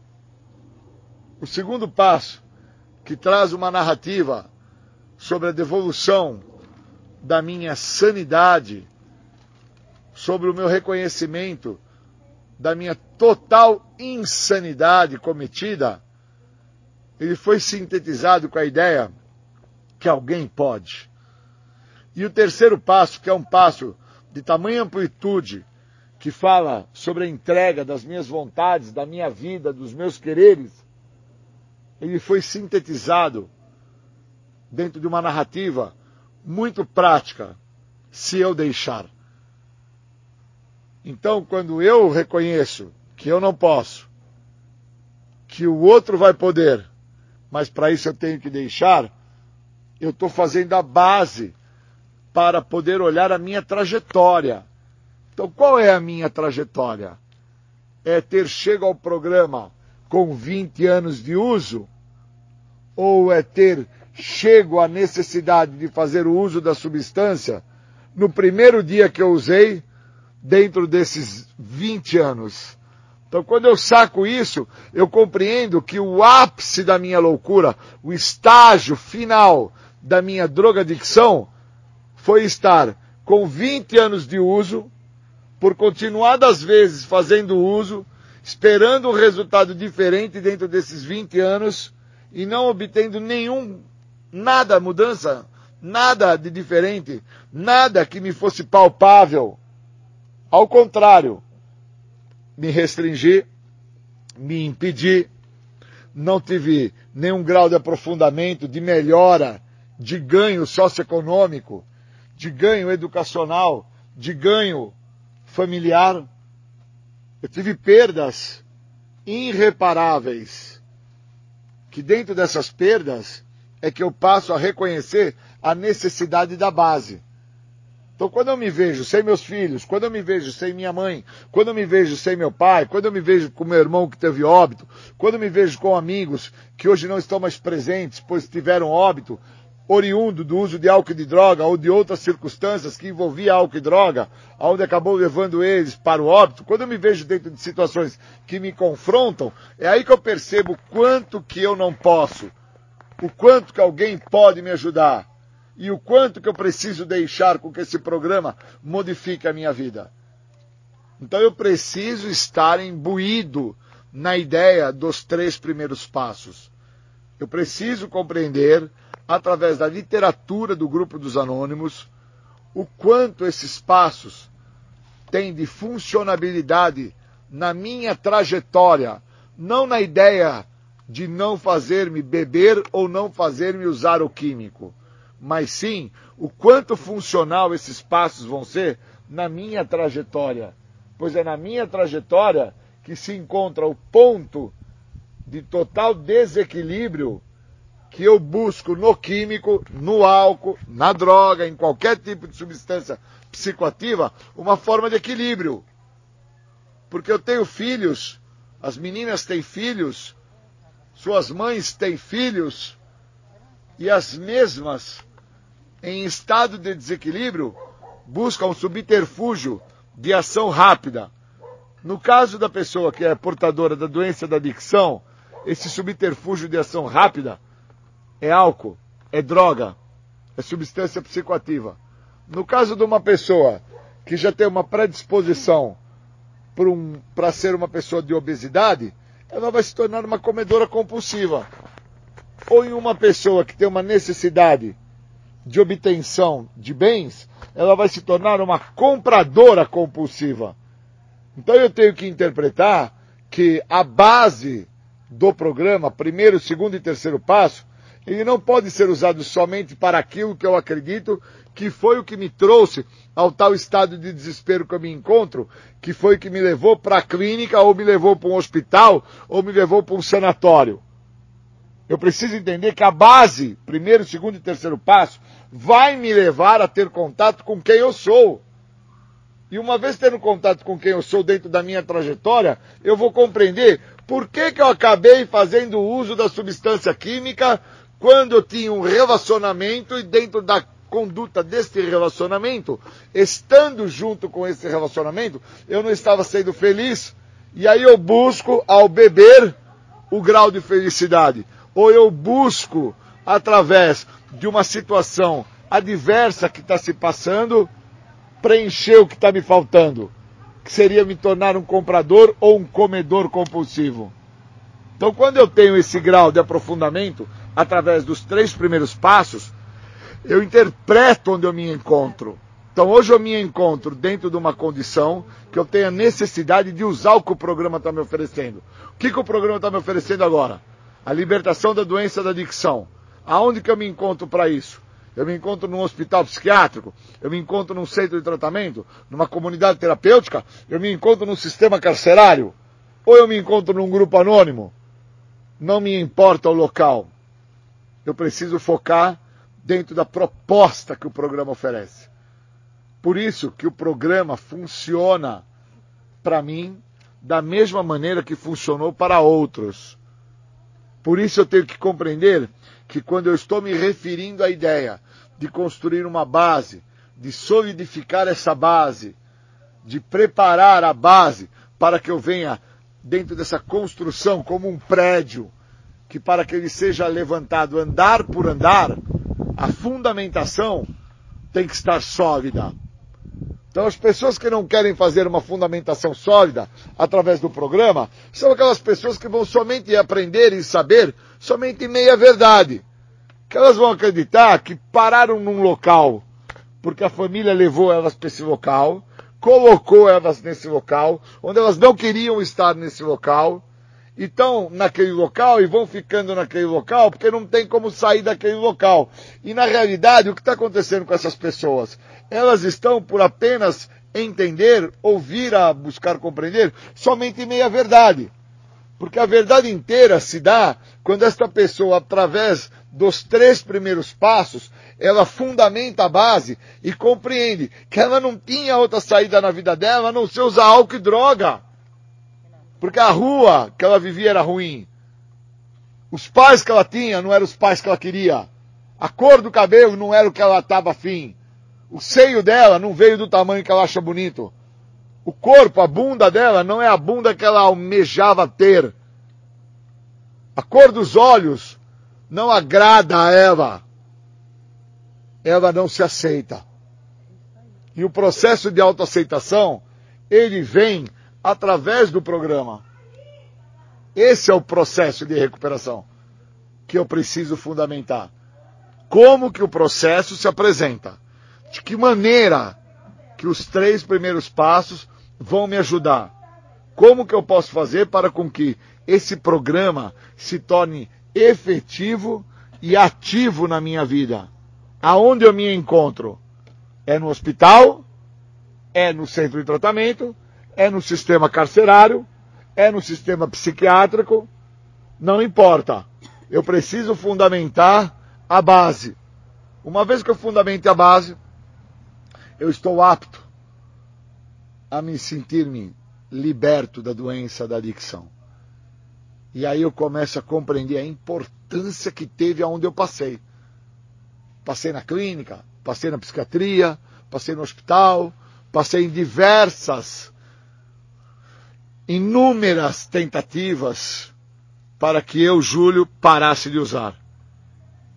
S2: O segundo passo, que traz uma narrativa sobre a devolução da minha sanidade, sobre o meu reconhecimento da minha total insanidade cometida, ele foi sintetizado com a ideia que alguém pode. E o terceiro passo, que é um passo de tamanha amplitude, que fala sobre a entrega das minhas vontades, da minha vida, dos meus quereres, ele foi sintetizado dentro de uma narrativa muito prática, se eu deixar. Então, quando eu reconheço que eu não posso, que o outro vai poder, mas para isso eu tenho que deixar, eu estou fazendo a base para poder olhar a minha trajetória. Então, qual é a minha trajetória? É ter chego ao programa com 20 anos de uso? Ou é ter chego à necessidade de fazer o uso da substância no primeiro dia que eu usei, dentro desses 20 anos? Então, quando eu saco isso, eu compreendo que o ápice da minha loucura, o estágio final da minha drogadicção, foi estar com 20 anos de uso, por continuadas vezes fazendo uso, esperando um resultado diferente dentro desses 20 anos e não obtendo nenhum, nada mudança, nada de diferente, nada que me fosse palpável. Ao contrário, me restringi, me impedi, não tive nenhum grau de aprofundamento, de melhora, de ganho socioeconômico, de ganho educacional, de ganho familiar. Eu tive perdas irreparáveis. Que dentro dessas perdas é que eu passo a reconhecer a necessidade da base. Então, quando eu me vejo sem meus filhos, quando eu me vejo sem minha mãe, quando eu me vejo sem meu pai, quando eu me vejo com meu irmão que teve óbito, quando eu me vejo com amigos que hoje não estão mais presentes, pois tiveram óbito, oriundo do uso de álcool e de droga ou de outras circunstâncias que envolvia álcool e droga, onde acabou levando eles para o óbito, quando eu me vejo dentro de situações que me confrontam, é aí que eu percebo quanto que eu não posso, o quanto que alguém pode me ajudar e o quanto que eu preciso deixar com que esse programa modifique a minha vida. Então eu preciso estar imbuído na ideia dos três primeiros passos. Eu preciso compreender, através da literatura do grupo dos anônimos, o quanto esses passos têm de funcionabilidade na minha trajetória, não na ideia de não fazer-me beber ou não fazer-me usar o químico mas sim o quanto funcional esses passos vão ser na minha trajetória. Pois é na minha trajetória que se encontra o ponto de total desequilíbrio que eu busco no químico, no álcool, na droga, em qualquer tipo de substância psicoativa, uma forma de equilíbrio. Porque eu tenho filhos, as meninas têm filhos, suas mães têm filhos, e as mesmas em estado de desequilíbrio buscam um subterfúgio de ação rápida. No caso da pessoa que é portadora da doença da adicção, esse subterfúgio de ação rápida é álcool, é droga, é substância psicoativa. No caso de uma pessoa que já tem uma predisposição para um, ser uma pessoa de obesidade, ela vai se tornar uma comedora compulsiva. Ou em uma pessoa que tem uma necessidade de obtenção de bens, ela vai se tornar uma compradora compulsiva. Então eu tenho que interpretar que a base do programa, primeiro, segundo e terceiro passo, ele não pode ser usado somente para aquilo que eu acredito que foi o que me trouxe ao tal estado de desespero que eu me encontro, que foi o que me levou para a clínica, ou me levou para um hospital, ou me levou para um sanatório. Eu preciso entender que a base, primeiro, segundo e terceiro passo, vai me levar a ter contato com quem eu sou. E uma vez tendo contato com quem eu sou dentro da minha trajetória, eu vou compreender por que, que eu acabei fazendo uso da substância química quando eu tinha um relacionamento e dentro da conduta deste relacionamento, estando junto com esse relacionamento, eu não estava sendo feliz. E aí eu busco, ao beber, o grau de felicidade. Ou eu busco através de uma situação adversa que está se passando, preencher o que está me faltando, que seria me tornar um comprador ou um comedor compulsivo. Então, quando eu tenho esse grau de aprofundamento, através dos três primeiros passos, eu interpreto onde eu me encontro. Então, hoje eu me encontro dentro de uma condição que eu tenho a necessidade de usar o que o programa está me oferecendo. O que, que o programa está me oferecendo agora? A libertação da doença da adicção. Aonde que eu me encontro para isso? Eu me encontro num hospital psiquiátrico, eu me encontro num centro de tratamento, numa comunidade terapêutica, eu me encontro num sistema carcerário, ou eu me encontro num grupo anônimo. Não me importa o local. Eu preciso focar dentro da proposta que o programa oferece. Por isso que o programa funciona para mim da mesma maneira que funcionou para outros. Por isso eu tenho que compreender que quando eu estou me referindo à ideia de construir uma base, de solidificar essa base, de preparar a base para que eu venha dentro dessa construção como um prédio, que para que ele seja levantado andar por andar, a fundamentação tem que estar sólida. Então, as pessoas que não querem fazer uma fundamentação sólida através do programa são aquelas pessoas que vão somente aprender e saber somente meia verdade que elas vão acreditar que pararam num local, porque a família levou elas para esse local, colocou elas nesse local, onde elas não queriam estar nesse local, estão naquele local e vão ficando naquele local porque não tem como sair daquele local. E na realidade, o que está acontecendo com essas pessoas? Elas estão por apenas entender, ouvir a buscar compreender, somente meia verdade. Porque a verdade inteira se dá quando esta pessoa, através dos três primeiros passos, ela fundamenta a base e compreende que ela não tinha outra saída na vida dela a não ser usar álcool e droga. Porque a rua que ela vivia era ruim. Os pais que ela tinha não eram os pais que ela queria. A cor do cabelo não era o que ela estava afim. O seio dela não veio do tamanho que ela acha bonito. O corpo, a bunda dela, não é a bunda que ela almejava ter. A cor dos olhos não agrada a Eva. Ela não se aceita. E o processo de autoaceitação, ele vem através do programa. Esse é o processo de recuperação que eu preciso fundamentar. Como que o processo se apresenta? De que maneira que os três primeiros passos vão me ajudar. Como que eu posso fazer para com que esse programa se torne efetivo e ativo na minha vida? Aonde eu me encontro? É no hospital? É no centro de tratamento? É no sistema carcerário? É no sistema psiquiátrico? Não importa. Eu preciso fundamentar a base. Uma vez que eu fundamente a base, eu estou apto a me sentir-me liberto da doença da adicção. E aí eu começo a compreender a importância que teve aonde eu passei. Passei na clínica, passei na psiquiatria, passei no hospital, passei em diversas, inúmeras tentativas para que eu, Júlio, parasse de usar.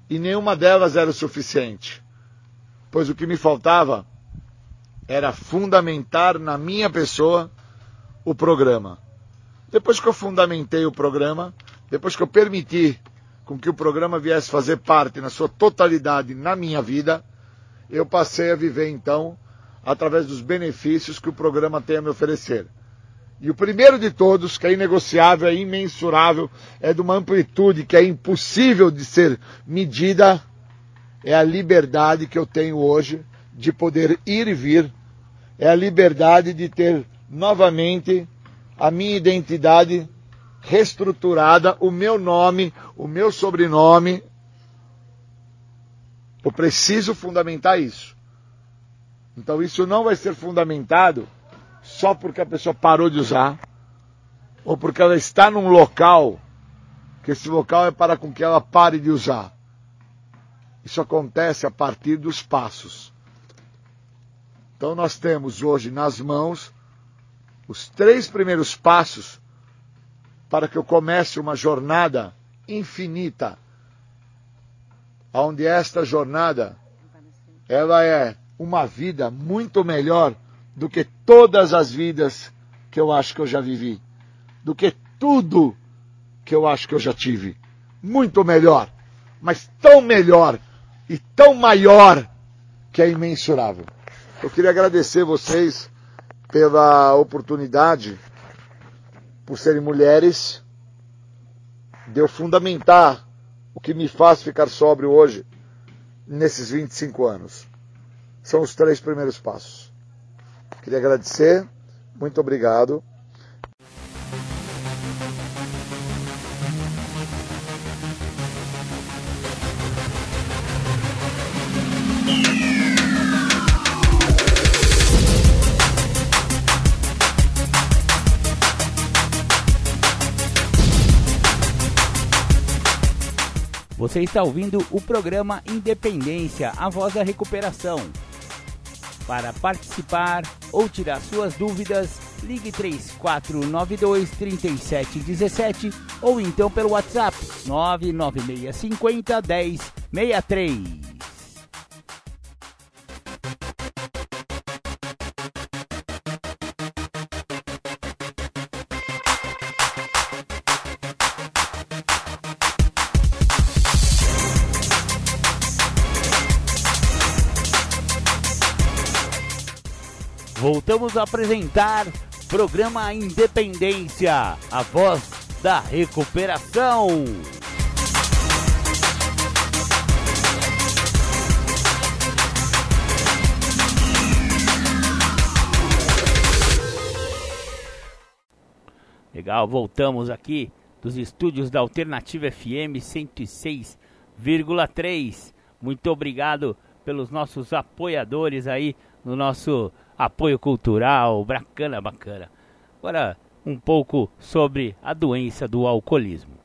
S2: E nenhuma delas era o suficiente. Pois o que me faltava era fundamentar na minha pessoa o programa. Depois que eu fundamentei o programa, depois que eu permiti com que o programa viesse fazer parte na sua totalidade na minha vida, eu passei a viver então através dos benefícios que o programa tem a me oferecer. E o primeiro de todos, que é inegociável, é imensurável, é de uma amplitude que é impossível de ser medida, é a liberdade que eu tenho hoje de poder ir e vir é a liberdade de ter novamente a minha identidade reestruturada, o meu nome, o meu sobrenome. Eu preciso fundamentar isso. Então isso não vai ser fundamentado só porque a pessoa parou de usar ou porque ela está num local que esse local é para com que ela pare de usar. Isso acontece a partir dos passos. Então nós temos hoje nas mãos os três primeiros passos para que eu comece uma jornada infinita onde esta jornada ela é uma vida muito melhor do que todas as vidas que eu acho que eu já vivi, do que tudo que eu acho que eu já tive. Muito melhor, mas tão melhor e tão maior que é imensurável. Eu queria agradecer vocês pela oportunidade, por serem mulheres, de eu fundamentar o que me faz ficar sóbrio hoje, nesses 25 anos. São os três primeiros passos. Queria agradecer, muito obrigado.
S1: Você está ouvindo o programa Independência, a voz da recuperação. Para participar ou tirar suas dúvidas, ligue 3492 3717 ou então pelo WhatsApp 99650 1063. Voltamos a apresentar programa Independência, a voz da recuperação. Legal, voltamos aqui dos estúdios da Alternativa FM 106,3. Muito obrigado pelos nossos apoiadores aí no nosso apoio cultural, bacana, bacana. Agora, um pouco sobre a doença do alcoolismo.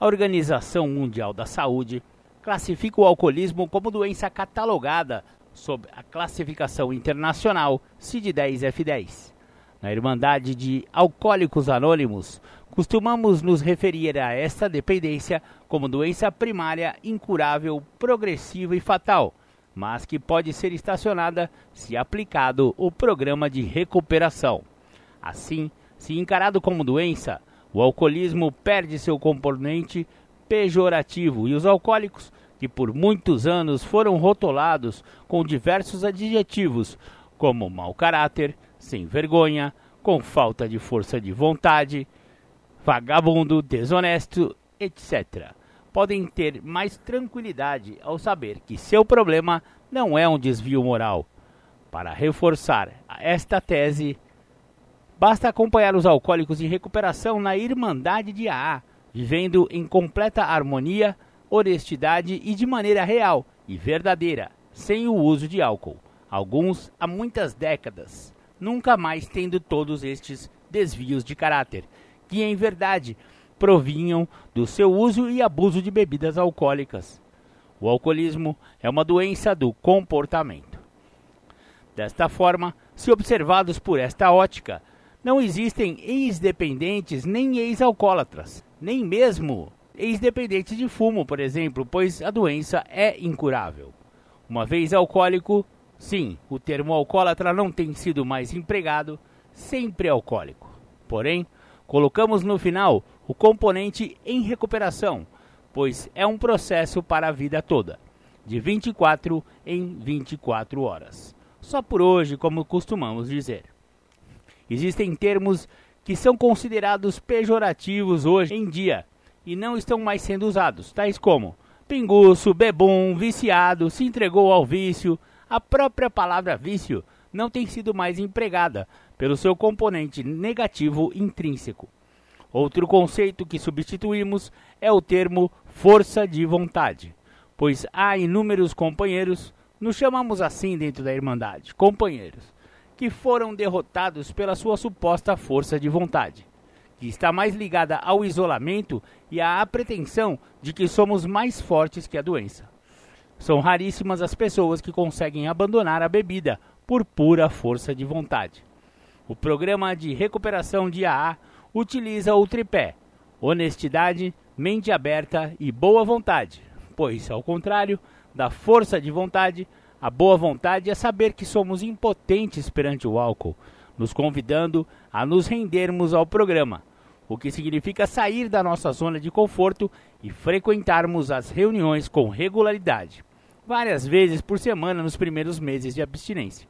S1: A Organização Mundial da Saúde classifica o alcoolismo como doença catalogada sob a classificação internacional CID-10-F10. Na Irmandade de Alcoólicos Anônimos, costumamos nos referir a esta dependência como doença primária incurável, progressiva e fatal mas que pode ser estacionada se aplicado o programa de recuperação. Assim, se encarado como doença, o alcoolismo perde seu componente pejorativo e os alcoólicos, que por muitos anos foram rotulados com diversos adjetivos, como mau caráter, sem vergonha, com falta de força de vontade, vagabundo, desonesto, etc podem ter mais tranquilidade ao saber que seu problema não é um desvio moral. Para reforçar esta tese, basta acompanhar os alcoólicos em recuperação na Irmandade de AA, vivendo em completa harmonia, honestidade e de maneira real e verdadeira, sem o uso de álcool. Alguns há muitas décadas, nunca mais tendo todos estes desvios de caráter, que em verdade provinham do seu uso e abuso de bebidas alcoólicas. O alcoolismo é uma doença do comportamento. Desta forma, se observados por esta ótica, não existem ex-dependentes nem ex-alcoólatras, nem mesmo ex-dependentes de fumo, por exemplo, pois a doença é incurável. Uma vez alcoólico, sim, o termo alcoólatra não tem sido mais empregado, sempre alcoólico. Porém, colocamos no final o componente em recuperação, pois é um processo para a vida toda, de 24 em 24 horas. Só por hoje, como costumamos dizer. Existem termos que são considerados pejorativos hoje em dia e não estão mais sendo usados, tais como pinguço, bebum, viciado, se entregou ao vício. A própria palavra vício não tem sido mais empregada pelo seu componente negativo intrínseco. Outro conceito que substituímos é o termo força de vontade, pois há inúmeros companheiros, nos chamamos assim dentro da Irmandade, companheiros, que foram derrotados pela sua suposta força de vontade, que está mais ligada ao isolamento e à pretensão de que somos mais fortes que a doença. São raríssimas as pessoas que conseguem abandonar a bebida por pura força de vontade. O programa de recuperação de AA utiliza o tripé: honestidade, mente aberta e boa vontade pois, ao contrário da força de vontade, a boa vontade é saber que somos impotentes perante o álcool, nos convidando a nos rendermos ao programa, o que significa sair da nossa zona de conforto e frequentarmos as reuniões com regularidade, várias vezes por semana nos primeiros meses de abstinência.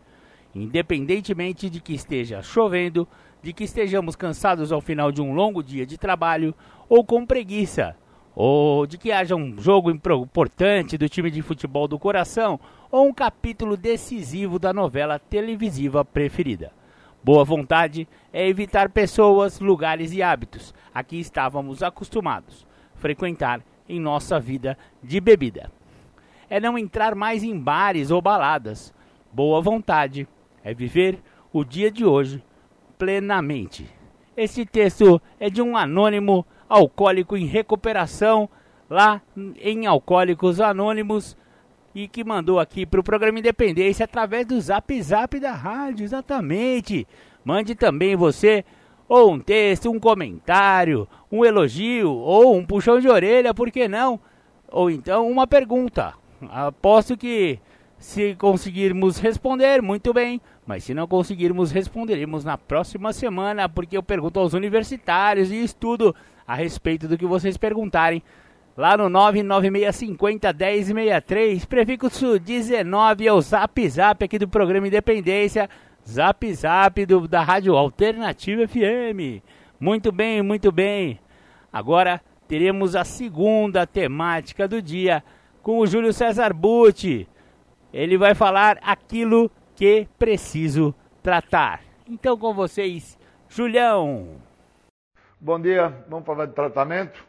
S1: Independentemente de que esteja chovendo, de que estejamos cansados ao final de um longo dia de trabalho ou com preguiça, ou de que haja um jogo importante do time de futebol do coração ou um capítulo decisivo da novela televisiva preferida. Boa vontade é evitar pessoas, lugares e hábitos a que estávamos acostumados frequentar em nossa vida de bebida. É não entrar mais em bares ou baladas. Boa vontade é viver o dia de hoje plenamente. Este texto é de um anônimo alcoólico em recuperação lá em Alcoólicos Anônimos e que mandou aqui para o programa Independência através do Zap Zap da rádio, exatamente. Mande também você ou um texto, um comentário, um elogio ou um puxão de orelha, por que não? Ou então uma pergunta. Aposto que se conseguirmos responder, muito bem. Mas se não conseguirmos, responderemos na próxima semana, porque eu pergunto aos universitários e estudo a respeito do que vocês perguntarem. Lá no 996501063, prefixo 19 é o Zap Zap aqui do programa Independência, Zap Zap do, da Rádio Alternativa FM. Muito bem, muito bem. Agora teremos a segunda temática do dia com o Júlio César Butti. Ele vai falar aquilo que preciso tratar. Então com vocês, Julião.
S2: Bom dia, vamos falar de tratamento.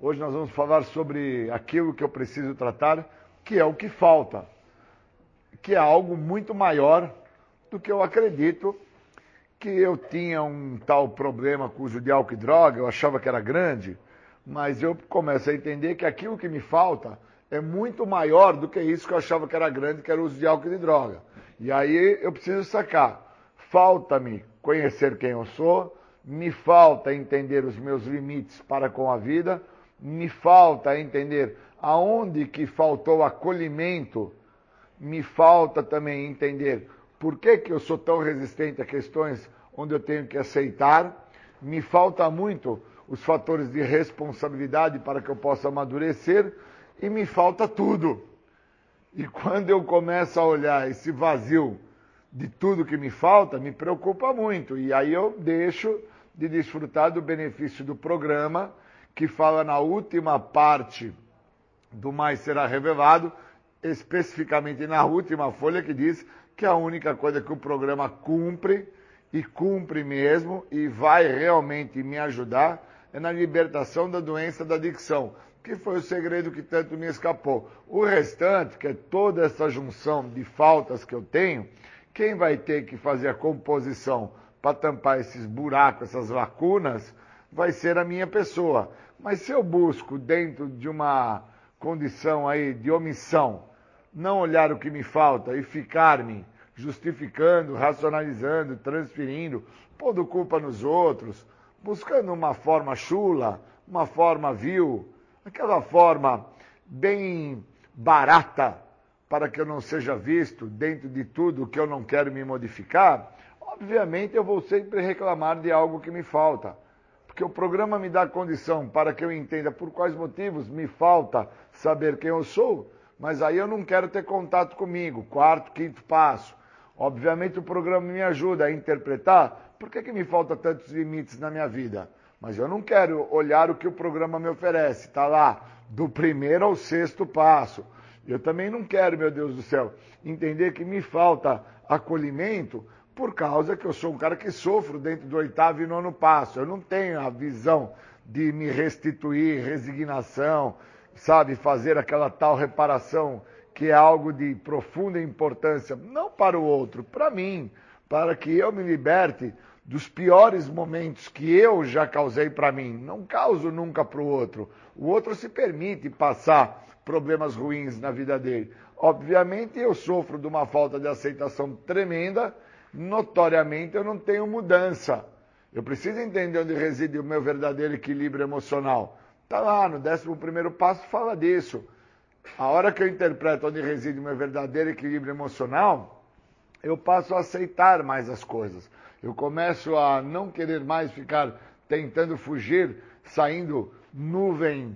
S2: Hoje nós vamos falar sobre aquilo que eu preciso tratar, que é o que falta, que é algo muito maior do que eu acredito que eu tinha um tal problema com o uso de álcool e droga, eu achava que era grande, mas eu começo a entender que aquilo que me falta é muito maior do que isso que eu achava que era grande, que era o uso de álcool e de droga. E aí eu preciso sacar. Falta-me conhecer quem eu sou, me falta entender os meus limites para com a vida, me falta entender aonde que faltou acolhimento, me falta também entender por que, que eu sou tão resistente a questões onde eu tenho que aceitar, me falta muito os fatores de responsabilidade para que eu possa amadurecer e me falta tudo. E quando eu começo a olhar esse vazio de tudo que me falta, me preocupa muito. E aí eu deixo de desfrutar do benefício do programa, que fala na última parte do Mais Será Revelado, especificamente na última folha, que diz que a única coisa que o programa cumpre, e cumpre mesmo, e vai realmente me ajudar, é na libertação da doença da adicção, que foi o segredo que tanto me escapou. O restante, que é toda essa junção de faltas que eu tenho, quem vai ter que fazer a composição para tampar esses buracos, essas lacunas, vai ser a minha pessoa. Mas se eu busco dentro de uma condição aí de omissão, não olhar o que me falta e ficar-me justificando, racionalizando, transferindo, pondo culpa nos outros, buscando uma forma chula, uma forma vil, aquela forma bem barata para que eu não seja visto dentro de tudo que eu não quero me modificar, obviamente eu vou sempre reclamar de algo que me falta. Porque o programa me dá condição para que eu entenda por quais motivos me falta saber quem eu sou, mas aí eu não quero ter contato comigo. Quarto, quinto passo. Obviamente o programa me ajuda a interpretar por que, que me falta tantos limites na minha vida. Mas eu não quero olhar o que o programa me oferece. Está lá, do primeiro ao sexto passo. Eu também não quero, meu Deus do céu, entender que me falta acolhimento por causa que eu sou um cara que sofro dentro do oitavo e nono passo. Eu não tenho a visão de me restituir, resignação, sabe, fazer aquela tal reparação que é algo de profunda importância, não para o outro, para mim, para que eu me liberte dos piores momentos que eu já causei para mim. Não causo nunca para o outro. O outro se permite passar problemas ruins na vida dele. Obviamente eu sofro de uma falta de aceitação tremenda notoriamente eu não tenho mudança. Eu preciso entender onde reside o meu verdadeiro equilíbrio emocional. Está lá, no 11 passo fala disso. A hora que eu interpreto onde reside o meu verdadeiro equilíbrio emocional, eu passo a aceitar mais as coisas. Eu começo a não querer mais ficar tentando fugir, saindo nuvem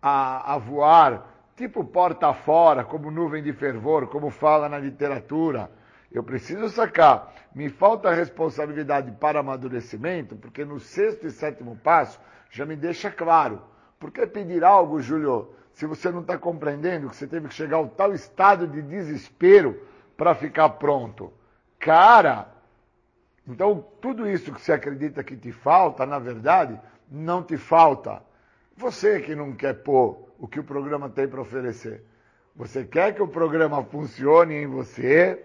S2: a, a voar, tipo porta fora, como nuvem de fervor, como fala na literatura. Eu preciso sacar. Me falta responsabilidade para amadurecimento, porque no sexto e sétimo passo já me deixa claro. Por que pedir algo, Júlio, se você não está compreendendo que você teve que chegar ao tal estado de desespero para ficar pronto? Cara, então tudo isso que você acredita que te falta, na verdade, não te falta. Você que não quer pôr o que o programa tem para oferecer. Você quer que o programa funcione em você,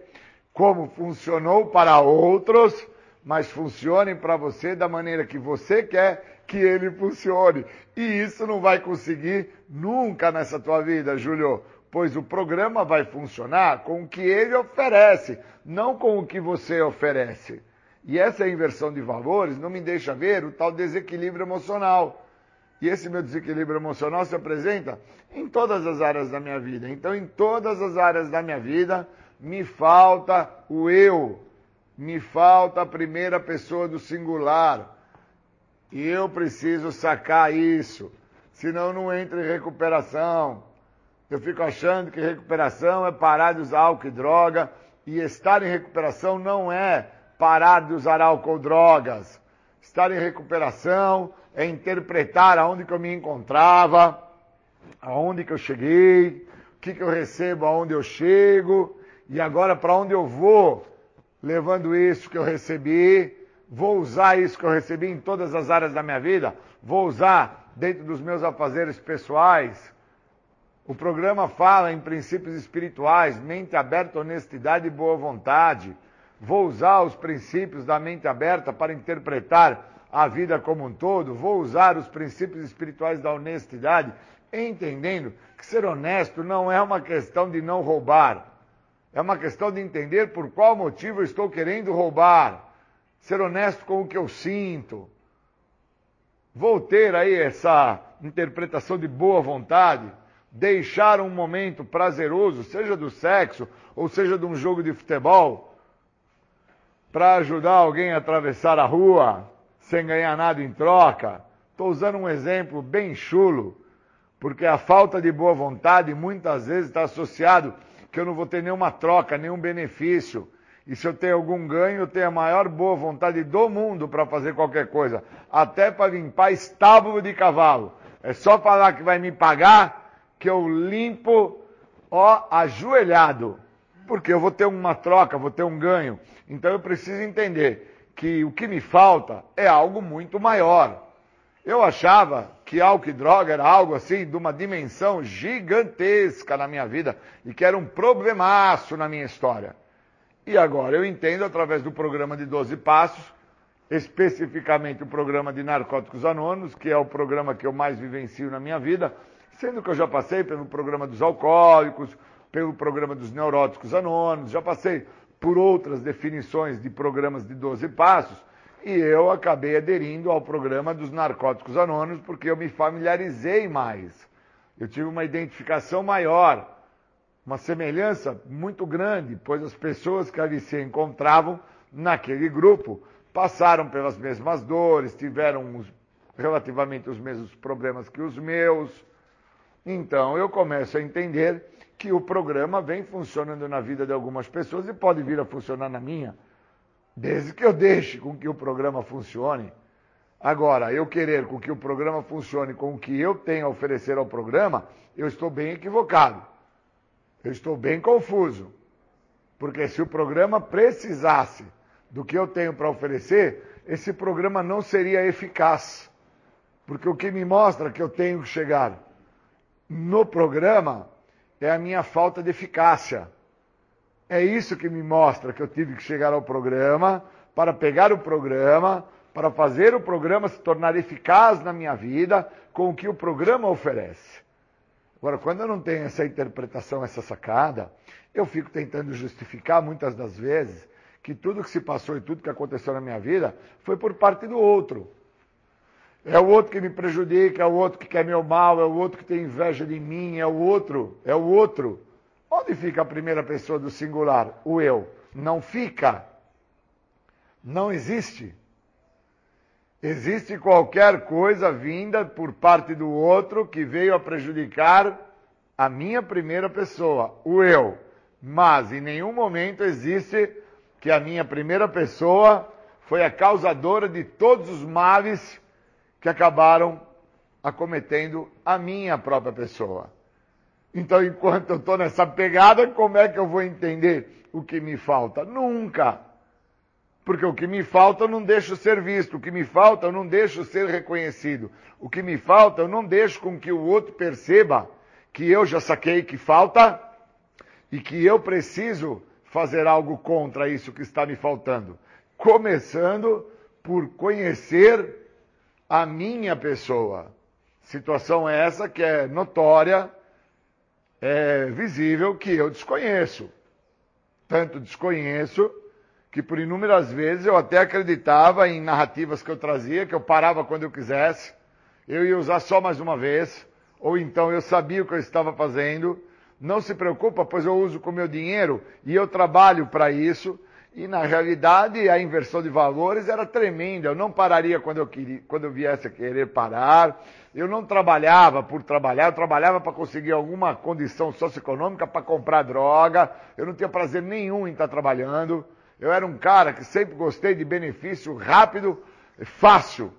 S2: como funcionou para outros, mas funcione para você da maneira que você quer que ele funcione. E isso não vai conseguir nunca nessa tua vida, Júlio, pois o programa vai funcionar com o que ele oferece, não com o que você oferece. E essa inversão de valores não me deixa ver o tal desequilíbrio emocional. E esse meu desequilíbrio emocional se apresenta em todas as áreas da minha vida. Então, em todas as áreas da minha vida, me falta o eu, me falta a primeira pessoa do singular. E eu preciso sacar isso, senão não entra em recuperação. Eu fico achando que recuperação é parar de usar álcool e droga, e estar em recuperação não é parar de usar álcool drogas. Estar em recuperação é interpretar aonde que eu me encontrava, aonde que eu cheguei, o que, que eu recebo aonde eu chego, e agora para onde eu vou, levando isso que eu recebi, vou usar isso que eu recebi em todas as áreas da minha vida, vou usar dentro dos meus afazeres pessoais. O programa fala em princípios espirituais, mente aberta, honestidade e boa vontade. Vou usar os princípios da mente aberta para interpretar a vida como um todo, vou usar os princípios espirituais da honestidade, entendendo que ser honesto não é uma questão de não roubar, é uma questão de entender por qual motivo eu estou querendo roubar, ser honesto com o que eu sinto. Vou ter aí essa interpretação de boa vontade, deixar um momento prazeroso, seja do sexo ou seja de um jogo de futebol, para ajudar alguém a atravessar a rua, sem ganhar nada em troca. Estou usando um exemplo bem chulo, porque a falta de boa vontade muitas vezes está associado que eu não vou ter nenhuma troca, nenhum benefício. E se eu tenho algum ganho, eu tenho a maior boa vontade do mundo para fazer qualquer coisa, até para limpar estábulo de cavalo. É só falar que vai me pagar que eu limpo, ó, ajoelhado. Porque eu vou ter uma troca, vou ter um ganho. Então eu preciso entender que o que me falta é algo muito maior. Eu achava que álcool e droga era algo assim de uma dimensão gigantesca na minha vida e que era um problemaço na minha história. E agora eu entendo através do programa de 12 passos, especificamente o programa de Narcóticos Anônimos, que é o programa que eu mais vivencio na minha vida, sendo que eu já passei pelo programa dos alcoólicos, pelo programa dos neuróticos anônimos, já passei por outras definições de programas de 12 passos, e eu acabei aderindo ao programa dos Narcóticos Anônimos porque eu me familiarizei mais. Eu tive uma identificação maior, uma semelhança muito grande, pois as pessoas que ali se encontravam naquele grupo passaram pelas mesmas dores, tiveram os, relativamente os mesmos problemas que os meus. Então eu começo a entender que o programa vem funcionando na vida de algumas pessoas e pode vir a funcionar na minha, desde que eu deixe com que o programa funcione. Agora, eu querer com que o programa funcione com o que eu tenho a oferecer ao programa, eu estou bem equivocado. Eu estou bem confuso. Porque se o programa precisasse do que eu tenho para oferecer, esse programa não seria eficaz. Porque o que me mostra que eu tenho que chegar no programa é a minha falta de eficácia. É isso que me mostra que eu tive que chegar ao programa, para pegar o programa, para fazer o programa se tornar eficaz na minha vida com o que o programa oferece. Agora, quando eu não tenho essa interpretação, essa sacada, eu fico tentando justificar muitas das vezes que tudo que se passou e tudo que aconteceu na minha vida foi por parte do outro. É o outro que me prejudica, é o outro que quer meu mal, é o outro que tem inveja de mim, é o outro, é o outro. Onde fica a primeira pessoa do singular? O eu. Não fica. Não existe. Existe qualquer coisa vinda por parte do outro que veio a prejudicar a minha primeira pessoa, o eu. Mas em nenhum momento existe que a minha primeira pessoa foi a causadora de todos os males que acabaram acometendo a minha própria pessoa. Então, enquanto eu estou nessa pegada, como é que eu vou entender o que me falta? Nunca. Porque o que me falta eu não deixo ser visto, o que me falta eu não deixo ser reconhecido, o que me falta eu não deixo com que o outro perceba que eu já saquei que falta e que eu preciso fazer algo contra isso que está me faltando. Começando por conhecer a minha pessoa. Situação essa que é notória, é visível, que eu desconheço. Tanto desconheço que por inúmeras vezes eu até acreditava em narrativas que eu trazia, que eu parava quando eu quisesse, eu ia usar só mais uma vez, ou então eu sabia o que eu estava fazendo. Não se preocupa, pois eu uso com meu dinheiro e eu trabalho para isso. E na realidade a inversão de valores era tremenda. Eu não pararia quando eu, queria, quando eu viesse a querer parar. Eu não trabalhava por trabalhar, eu trabalhava para conseguir alguma condição socioeconômica para comprar droga. Eu não tinha prazer nenhum em estar trabalhando. Eu era um cara que sempre gostei de benefício rápido e fácil.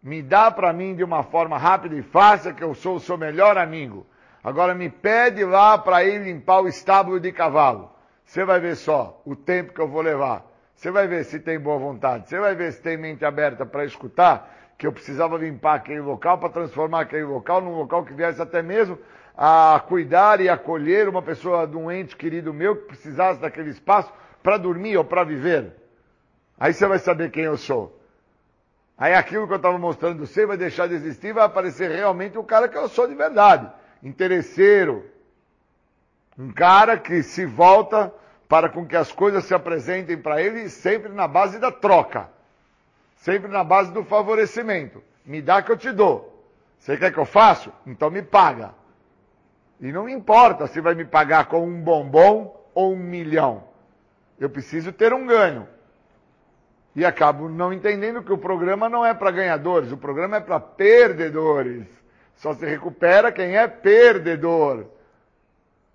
S2: Me dá para mim de uma forma rápida e fácil que eu sou o seu melhor amigo. Agora me pede lá para ir limpar o estábulo de cavalo. Você vai ver só o tempo que eu vou levar. Você vai ver se tem boa vontade. Você vai ver se tem mente aberta para escutar que eu precisava limpar aquele local para transformar aquele local num local que viesse até mesmo a cuidar e acolher uma pessoa de um ente querido meu que precisasse daquele espaço para dormir ou para viver. Aí você vai saber quem eu sou. Aí aquilo que eu estava mostrando você vai deixar de existir, vai aparecer realmente o cara que eu sou de verdade. Interesseiro, um cara que se volta para com que as coisas se apresentem para ele sempre na base da troca. Sempre na base do favorecimento. Me dá que eu te dou. Você quer que eu faça? Então me paga. E não importa se vai me pagar com um bombom ou um milhão. Eu preciso ter um ganho. E acabo não entendendo que o programa não é para ganhadores, o programa é para perdedores. Só se recupera quem é perdedor.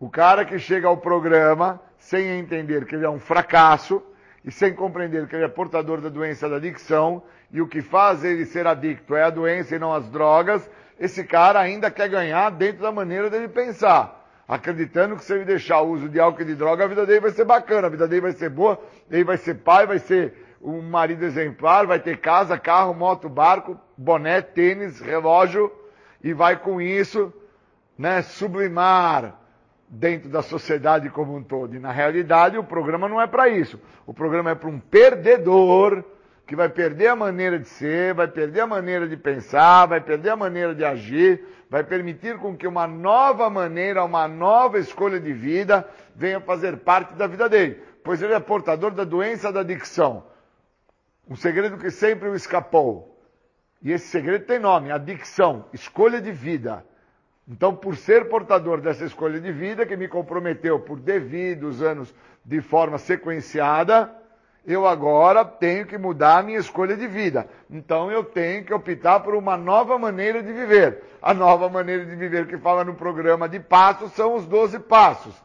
S2: O cara que chega ao programa sem entender que ele é um fracasso e sem compreender que ele é portador da doença da adicção e o que faz ele ser adicto é a doença e não as drogas, esse cara ainda quer ganhar dentro da maneira dele pensar. Acreditando que se ele deixar o uso de álcool e de droga, a vida dele vai ser bacana, a vida dele vai ser boa, ele vai ser pai, vai ser um marido exemplar, vai ter casa, carro, moto, barco, boné, tênis, relógio, e vai com isso, né, sublimar dentro da sociedade como um todo. E na realidade o programa não é para isso. O programa é para um perdedor que vai perder a maneira de ser, vai perder a maneira de pensar, vai perder a maneira de agir, vai permitir com que uma nova maneira, uma nova escolha de vida venha fazer parte da vida dele, pois ele é portador da doença da adicção. Um segredo que sempre o escapou. E esse segredo tem nome, adicção, escolha de vida. Então, por ser portador dessa escolha de vida, que me comprometeu por devidos anos de forma sequenciada, eu agora tenho que mudar a minha escolha de vida. Então eu tenho que optar por uma nova maneira de viver. A nova maneira de viver que fala no programa de passos são os 12 passos.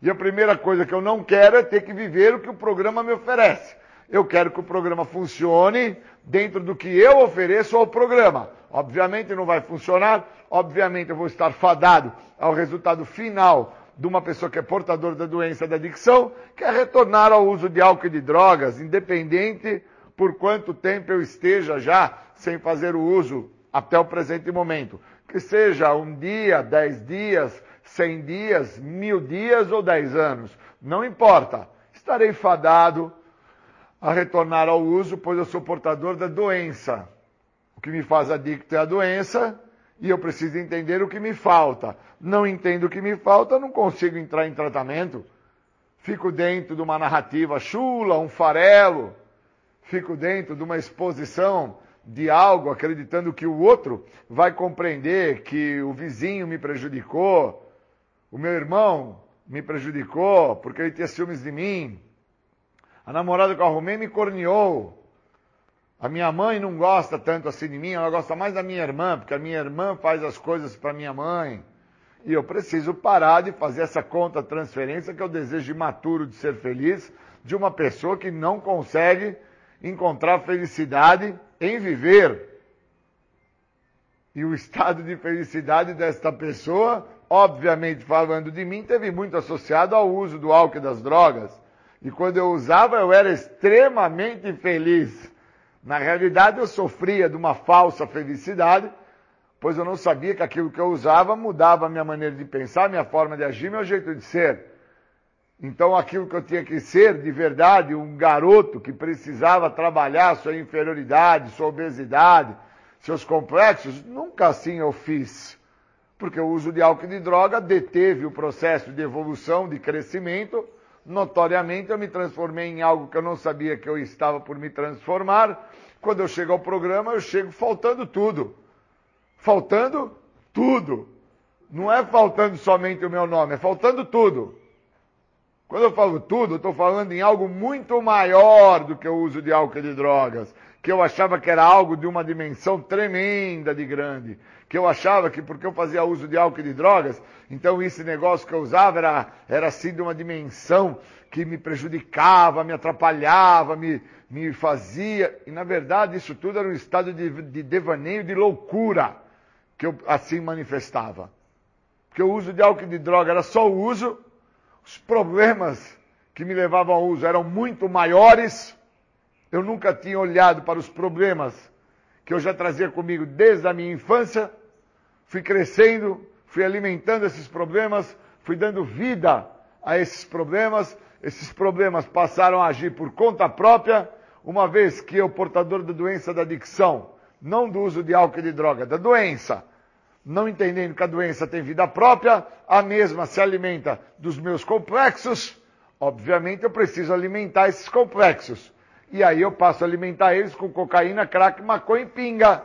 S2: E a primeira coisa que eu não quero é ter que viver o que o programa me oferece. Eu quero que o programa funcione dentro do que eu ofereço ao programa. Obviamente não vai funcionar, obviamente eu vou estar fadado ao resultado final de uma pessoa que é portadora da doença da adicção, que é retornar ao uso de álcool e de drogas, independente por quanto tempo eu esteja já sem fazer o uso até o presente momento. Que seja um dia, dez dias, cem dias, mil dias ou dez anos. Não importa. Estarei fadado a retornar ao uso, pois eu sou portador da doença. O que me faz adicto é a doença e eu preciso entender o que me falta. Não entendo o que me falta, não consigo entrar em tratamento. Fico dentro de uma narrativa chula, um farelo. Fico dentro de uma exposição de algo, acreditando que o outro vai compreender que o vizinho me prejudicou, o meu irmão me prejudicou porque ele tinha ciúmes de mim, a namorada que eu arrumei me corneou, a minha mãe não gosta tanto assim de mim, ela gosta mais da minha irmã, porque a minha irmã faz as coisas para minha mãe. E eu preciso parar de fazer essa conta transferência que é o desejo imaturo de ser feliz de uma pessoa que não consegue encontrar felicidade em viver. E o estado de felicidade desta pessoa, obviamente falando de mim, teve muito associado ao uso do álcool e das drogas. E quando eu usava, eu era extremamente feliz. Na realidade, eu sofria de uma falsa felicidade, pois eu não sabia que aquilo que eu usava mudava a minha maneira de pensar, minha forma de agir, meu jeito de ser. Então, aquilo que eu tinha que ser, de verdade, um garoto que precisava trabalhar sua inferioridade, sua obesidade, seus complexos, nunca assim eu fiz. Porque o uso de álcool e de droga deteve o processo de evolução, de crescimento. Notoriamente, eu me transformei em algo que eu não sabia que eu estava por me transformar. Quando eu chego ao programa, eu chego faltando tudo. Faltando tudo. Não é faltando somente o meu nome, é faltando tudo. Quando eu falo tudo, eu estou falando em algo muito maior do que o uso de álcool e de drogas, que eu achava que era algo de uma dimensão tremenda de grande, que eu achava que porque eu fazia uso de álcool e de drogas, então esse negócio que eu usava era, era assim de uma dimensão que me prejudicava, me atrapalhava, me, me fazia, e na verdade isso tudo era um estado de, de devaneio, de loucura, que eu assim manifestava. Porque o uso de álcool e de droga era só o uso, os problemas que me levavam ao uso eram muito maiores. Eu nunca tinha olhado para os problemas que eu já trazia comigo desde a minha infância. Fui crescendo, fui alimentando esses problemas, fui dando vida a esses problemas. Esses problemas passaram a agir por conta própria, uma vez que eu, portador da doença da adicção, não do uso de álcool e de droga, da doença, não entendendo que a doença tem vida própria, a mesma se alimenta dos meus complexos, obviamente eu preciso alimentar esses complexos. E aí eu passo a alimentar eles com cocaína, crack, maconha e pinga.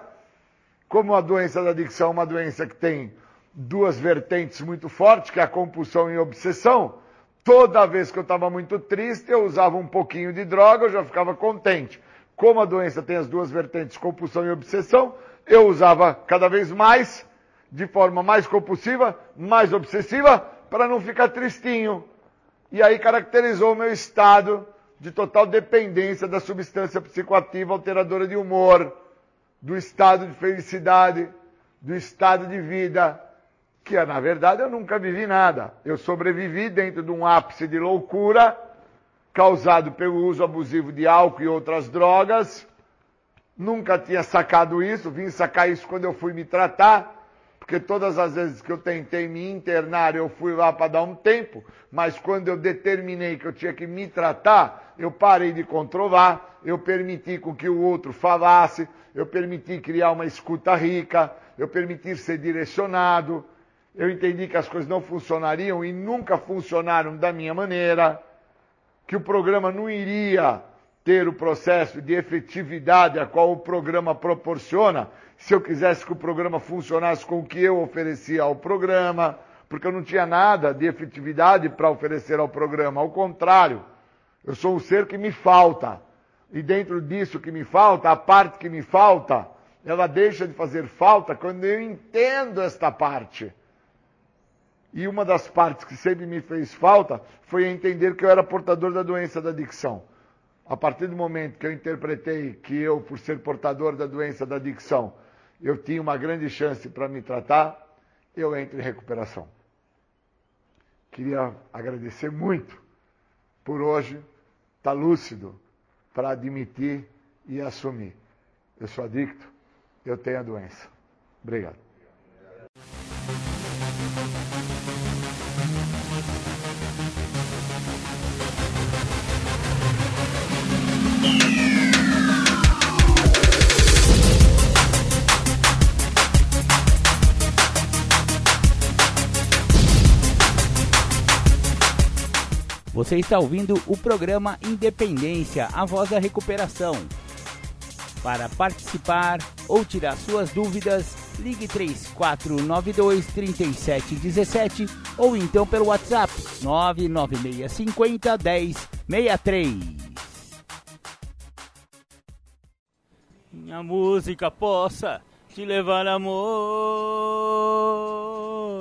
S2: Como a doença da adicção é uma doença que tem duas vertentes muito fortes, que é a compulsão e a obsessão, toda vez que eu estava muito triste, eu usava um pouquinho de droga, eu já ficava contente. Como a doença tem as duas vertentes, compulsão e obsessão, eu usava cada vez mais, de forma mais compulsiva, mais obsessiva, para não ficar tristinho. E aí caracterizou o meu estado de total dependência da substância psicoativa alteradora de humor, do estado de felicidade, do estado de vida, que na verdade eu nunca vivi nada. Eu sobrevivi dentro de um ápice de loucura causado pelo uso abusivo de álcool e outras drogas. Nunca tinha sacado isso, vim sacar isso quando eu fui me tratar porque todas as vezes que eu tentei me internar, eu fui lá para dar um tempo, mas quando eu determinei que eu tinha que me tratar, eu parei de controlar, eu permiti com que o outro falasse, eu permiti criar uma escuta rica, eu permiti ser direcionado, eu entendi que as coisas não funcionariam e nunca funcionaram da minha maneira, que o programa não iria ter o processo de efetividade a qual o programa proporciona, se eu quisesse que o programa funcionasse com o que eu oferecia ao programa, porque eu não tinha nada de efetividade para oferecer ao programa. Ao contrário, eu sou um ser que me falta. E dentro disso que me falta, a parte que me falta, ela deixa de fazer falta quando eu entendo esta parte. E uma das partes que sempre me fez falta foi entender que eu era portador da doença da adicção. A partir do momento que eu interpretei que eu, por ser portador da doença da adicção, eu tinha uma grande chance para me tratar, eu entro em recuperação. Queria agradecer muito por hoje estar tá lúcido para admitir e assumir. Eu sou adicto, eu tenho a doença. Obrigado.
S1: Você está ouvindo o programa Independência, a voz da recuperação. Para participar ou tirar suas dúvidas, ligue 3492 3717 ou então pelo WhatsApp 99650 1063. Minha música possa te levar amor,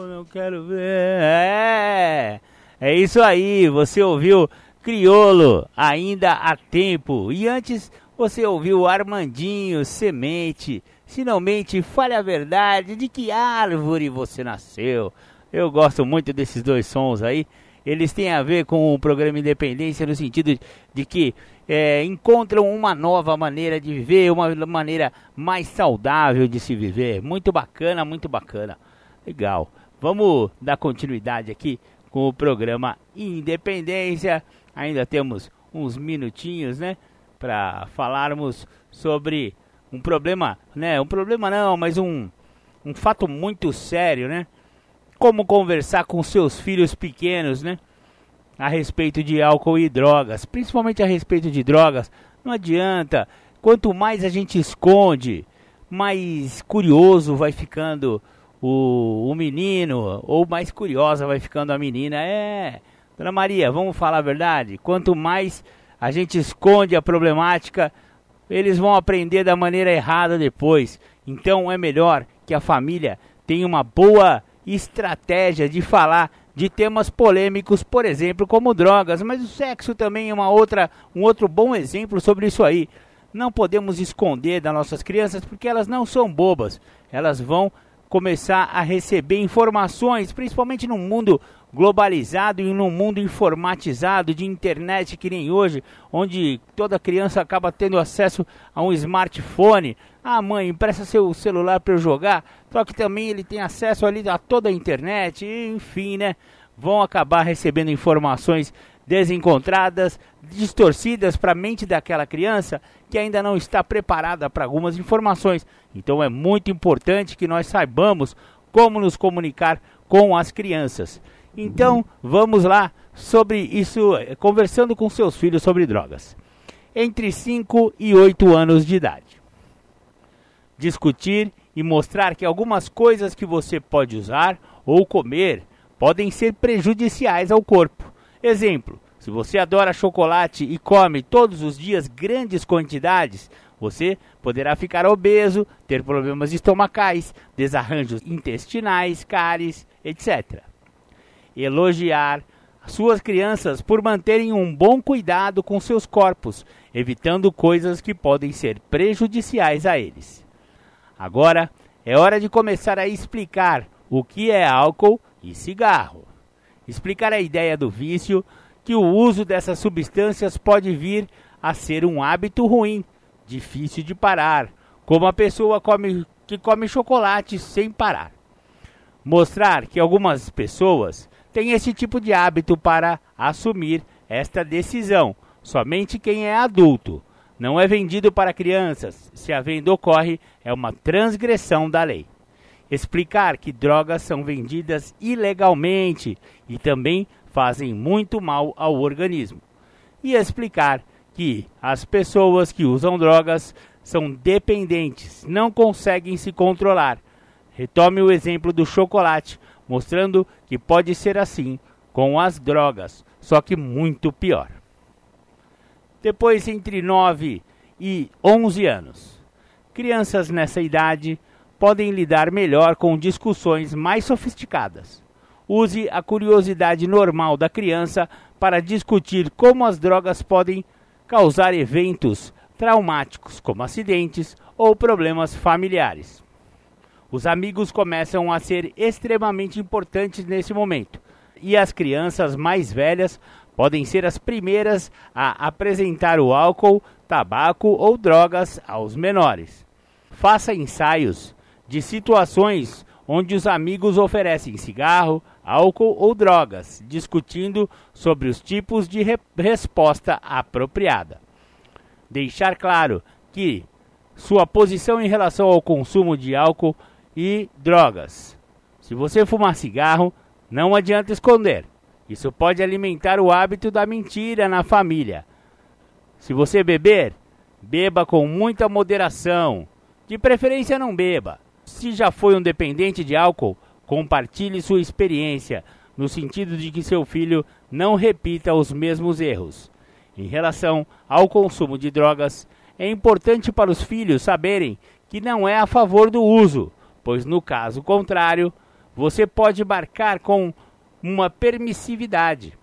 S1: não quero ver. É, é isso aí, você ouviu Criolo ainda há tempo. E antes você ouviu Armandinho, Semente. Finalmente, fale a verdade de que árvore você nasceu. Eu gosto muito desses dois sons aí. Eles têm a ver com o programa Independência no sentido de que é, encontram uma nova maneira de viver, uma maneira mais saudável de se viver. Muito bacana, muito bacana. Legal. Vamos dar continuidade aqui com o programa Independência. Ainda temos uns minutinhos, né? para falarmos sobre um problema, né? Um problema não, mas um, um fato muito sério, né? Como conversar com seus filhos pequenos, né? A respeito de álcool e drogas, principalmente a respeito de drogas. Não adianta. Quanto mais a gente esconde, mais curioso vai ficando o, o menino, ou mais curiosa vai ficando a menina. É, Dona Maria, vamos falar a verdade? Quanto mais a gente esconde a problemática, eles vão aprender da maneira errada depois. Então é melhor que a família tenha uma boa estratégia de falar de temas polêmicos, por exemplo, como drogas, mas o sexo também é uma outra, um outro bom exemplo sobre isso aí. Não podemos esconder das nossas crianças porque elas não são bobas. Elas vão começar a receber informações, principalmente no mundo globalizado e num mundo informatizado de internet que nem hoje, onde toda criança acaba tendo acesso a um smartphone. Ah, mãe, empresta seu celular para eu jogar. Só que também ele tem acesso ali a toda a internet, enfim, né? Vão acabar recebendo informações desencontradas, distorcidas para a mente daquela criança que ainda não está preparada para algumas informações. Então é muito importante que nós saibamos como nos comunicar com as crianças. Então, vamos lá sobre isso, eh, conversando com seus filhos sobre drogas. Entre 5 e 8 anos de idade. Discutir e mostrar que algumas coisas que você pode usar ou comer podem ser prejudiciais ao corpo. Exemplo: se você adora chocolate e come todos os dias grandes quantidades, você poderá ficar obeso, ter problemas estomacais, desarranjos intestinais, cáries, etc elogiar suas crianças por manterem um bom cuidado com seus corpos, evitando coisas que podem ser prejudiciais a eles. Agora é hora de começar a explicar o que é álcool e cigarro. Explicar a ideia do vício, que o uso dessas substâncias pode vir a ser um hábito ruim, difícil de parar, como a pessoa come, que come chocolate sem parar. Mostrar que algumas pessoas tem esse tipo de hábito para assumir esta decisão. Somente quem é adulto. Não é vendido para crianças. Se a venda ocorre, é uma transgressão da lei. Explicar que drogas são vendidas ilegalmente e também fazem muito mal ao organismo. E explicar que as pessoas que usam drogas são dependentes, não conseguem se controlar. Retome o exemplo do chocolate mostrando que pode ser assim com as drogas, só que muito pior. Depois, entre 9 e 11 anos, crianças nessa idade podem lidar melhor com discussões mais sofisticadas. Use a curiosidade normal da criança para discutir como as drogas podem causar eventos traumáticos, como acidentes ou problemas familiares. Os amigos começam a ser extremamente importantes nesse momento, e as crianças mais velhas podem ser as primeiras a apresentar o álcool, tabaco ou drogas aos menores. Faça ensaios de situações onde os amigos oferecem cigarro, álcool ou drogas, discutindo sobre os tipos de re resposta apropriada. Deixar claro que sua posição em relação ao consumo de álcool e drogas. Se você fumar cigarro, não adianta esconder. Isso pode alimentar o hábito da mentira na família. Se você beber, Beba com muita moderação. De preferência, não beba. Se já foi um dependente de álcool, compartilhe sua experiência, no sentido de que seu filho não repita os mesmos erros. Em relação ao consumo de drogas, é importante para os filhos saberem que não é a favor do uso, pois no caso contrário, você pode marcar com uma permissividade.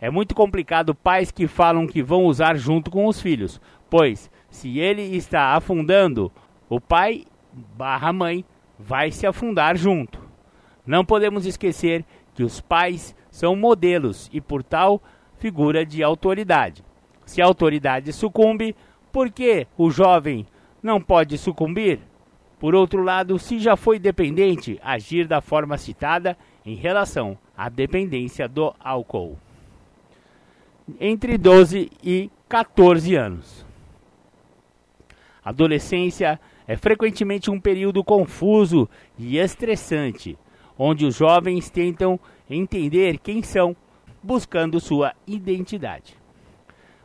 S1: É muito complicado pais que falam que vão usar junto com os filhos, pois se ele está afundando, o pai barra mãe vai se afundar junto. Não podemos esquecer que os pais são modelos e, por tal, figura de autoridade. Se a autoridade sucumbe, por que o jovem não pode sucumbir? Por outro lado, se já foi dependente, agir da forma citada em relação à dependência do álcool. Entre 12 e 14 anos. Adolescência é frequentemente um período confuso e estressante, onde os jovens tentam entender quem são, buscando sua identidade.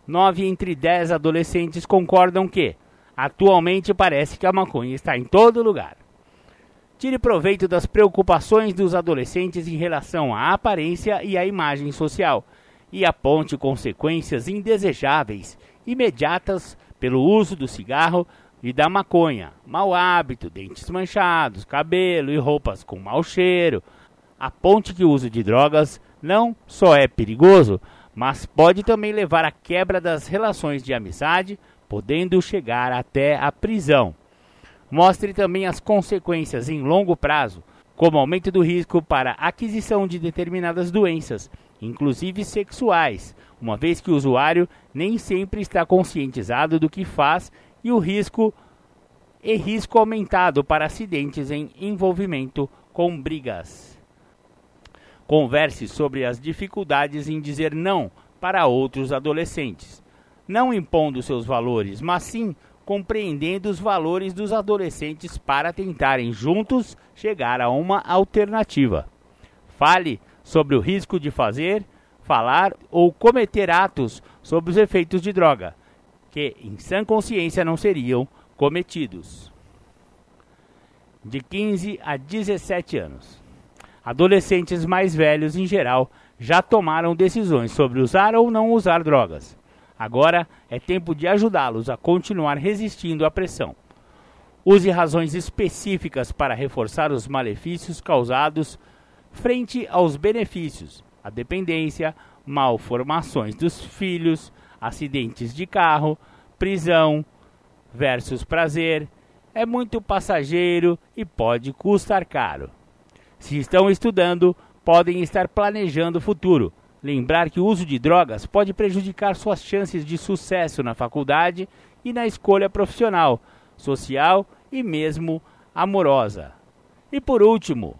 S1: Nove entre dez adolescentes concordam que, atualmente, parece que a maconha está em todo lugar. Tire proveito das preocupações dos adolescentes em relação à aparência e à imagem social e aponte consequências indesejáveis imediatas pelo uso do cigarro e da maconha, mau hábito, dentes manchados, cabelo e roupas com mau cheiro. Aponte que o uso de drogas não só é perigoso, mas pode também levar à quebra das relações de amizade, podendo chegar até a prisão. Mostre também as consequências em longo prazo, como aumento do risco para aquisição de determinadas doenças, inclusive sexuais, uma vez que o usuário nem sempre está conscientizado do que faz e o risco e risco aumentado para acidentes em envolvimento com brigas. Converse sobre as dificuldades em dizer não para outros adolescentes, não impondo seus valores, mas sim compreendendo os valores dos adolescentes para tentarem juntos chegar a uma alternativa. Fale sobre o risco de fazer, falar ou cometer atos sobre os efeitos de droga, que em sã consciência não seriam cometidos. De 15 a 17 anos. Adolescentes mais velhos, em geral, já tomaram decisões sobre usar ou não usar drogas. Agora é tempo de ajudá-los a continuar resistindo à pressão. Use razões específicas para reforçar os malefícios causados frente aos benefícios, a dependência, malformações dos filhos, acidentes de carro, prisão versus prazer, é muito passageiro e pode custar caro. Se estão estudando, podem estar planejando o futuro. Lembrar que o uso de drogas pode prejudicar suas chances de sucesso na faculdade e na escolha profissional, social e mesmo amorosa. E por último,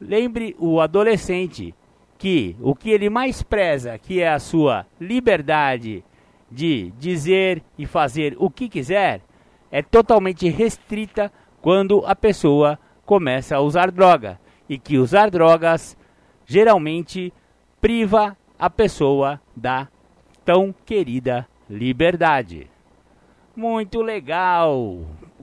S1: lembre o adolescente que o que ele mais preza, que é a sua liberdade de dizer e fazer o que quiser, é totalmente restrita quando a pessoa começa a usar droga e que usar drogas geralmente priva a pessoa da tão querida liberdade. Muito legal.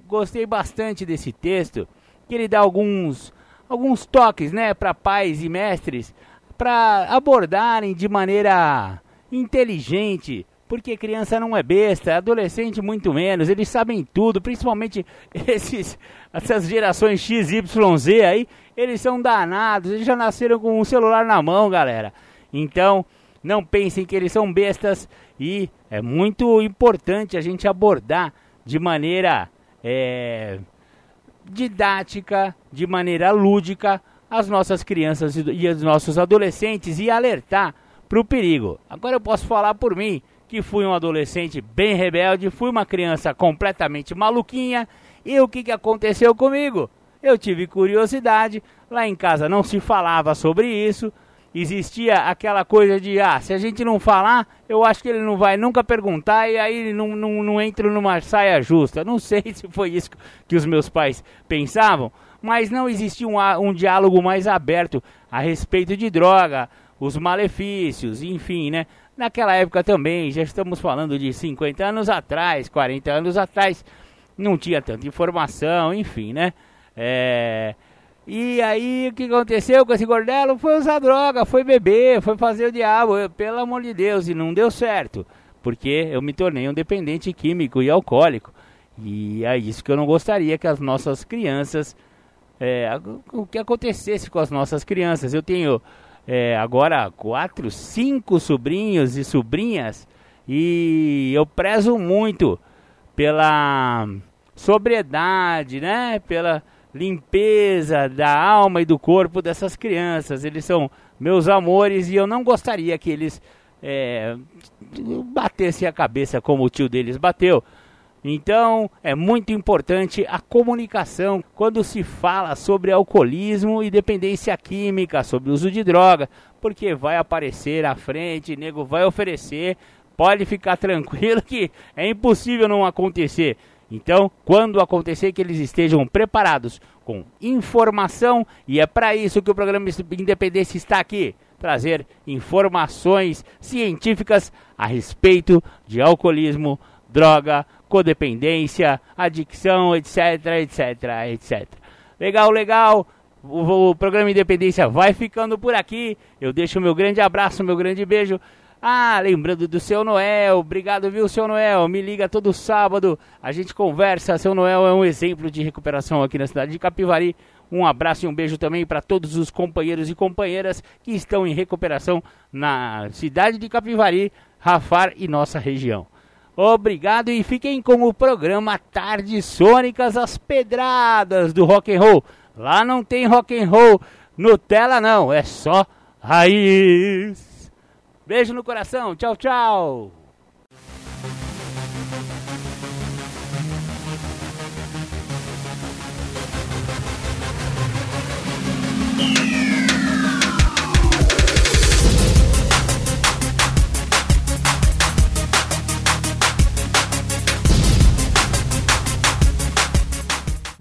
S1: Gostei bastante desse texto, que ele dá alguns alguns toques, né, para pais e mestres para abordarem de maneira inteligente porque criança não é besta, adolescente muito menos, eles sabem tudo, principalmente esses, essas gerações XYZ aí, eles são danados, eles já nasceram com um celular na mão, galera. Então, não pensem que eles são bestas e é muito importante a gente abordar de maneira é, didática, de maneira lúdica, as nossas crianças e os nossos adolescentes e alertar para o perigo. Agora eu posso falar por mim que fui um adolescente bem rebelde, fui uma criança completamente maluquinha. E o que, que aconteceu comigo? Eu tive curiosidade, lá em casa não se falava sobre isso, existia aquela coisa de, ah, se a gente não falar, eu acho que ele não vai nunca perguntar e aí não, não, não entro numa saia justa. Não sei se foi isso que os meus pais pensavam, mas não existia um, um diálogo mais aberto a respeito de droga, os malefícios, enfim, né? Naquela época também, já estamos falando de 50 anos atrás, 40 anos atrás, não tinha tanta informação, enfim, né? É... E aí o que aconteceu com esse gordelo? Foi usar droga, foi beber, foi fazer o diabo, eu, pelo amor de Deus, e não deu certo, porque eu me tornei um dependente químico e alcoólico. E é isso que eu não gostaria que as nossas crianças, é, o que acontecesse com as nossas crianças. Eu tenho é, agora quatro, cinco sobrinhos e sobrinhas e eu prezo muito pela sobriedade, né? Pela limpeza da alma e do corpo dessas crianças. Eles são meus amores e eu não gostaria que eles é, batessem a cabeça como o tio deles bateu. Então é muito importante a comunicação quando se fala sobre alcoolismo e dependência química, sobre uso de droga, porque vai aparecer à frente, nego vai oferecer, pode ficar tranquilo que é impossível não acontecer. Então, quando acontecer, que eles estejam preparados com informação, e é para isso que o programa Independência está aqui trazer informações científicas a respeito de alcoolismo, droga, codependência, adicção, etc, etc, etc. Legal, legal. O, o programa Independência vai ficando por aqui. Eu deixo meu grande abraço, meu grande beijo. Ah, lembrando do seu Noel, obrigado, viu, seu Noel? Me liga todo sábado, a gente conversa. Seu Noel é um exemplo de recuperação aqui na cidade de Capivari. Um abraço e um beijo também para todos os companheiros e companheiras que estão em recuperação na cidade de Capivari, Rafar e nossa região. Obrigado e fiquem com o programa Tardes Sônicas as Pedradas do Rock and Roll. Lá não tem rock and roll Nutella não, é só raiz. Beijo no coração. Tchau, tchau.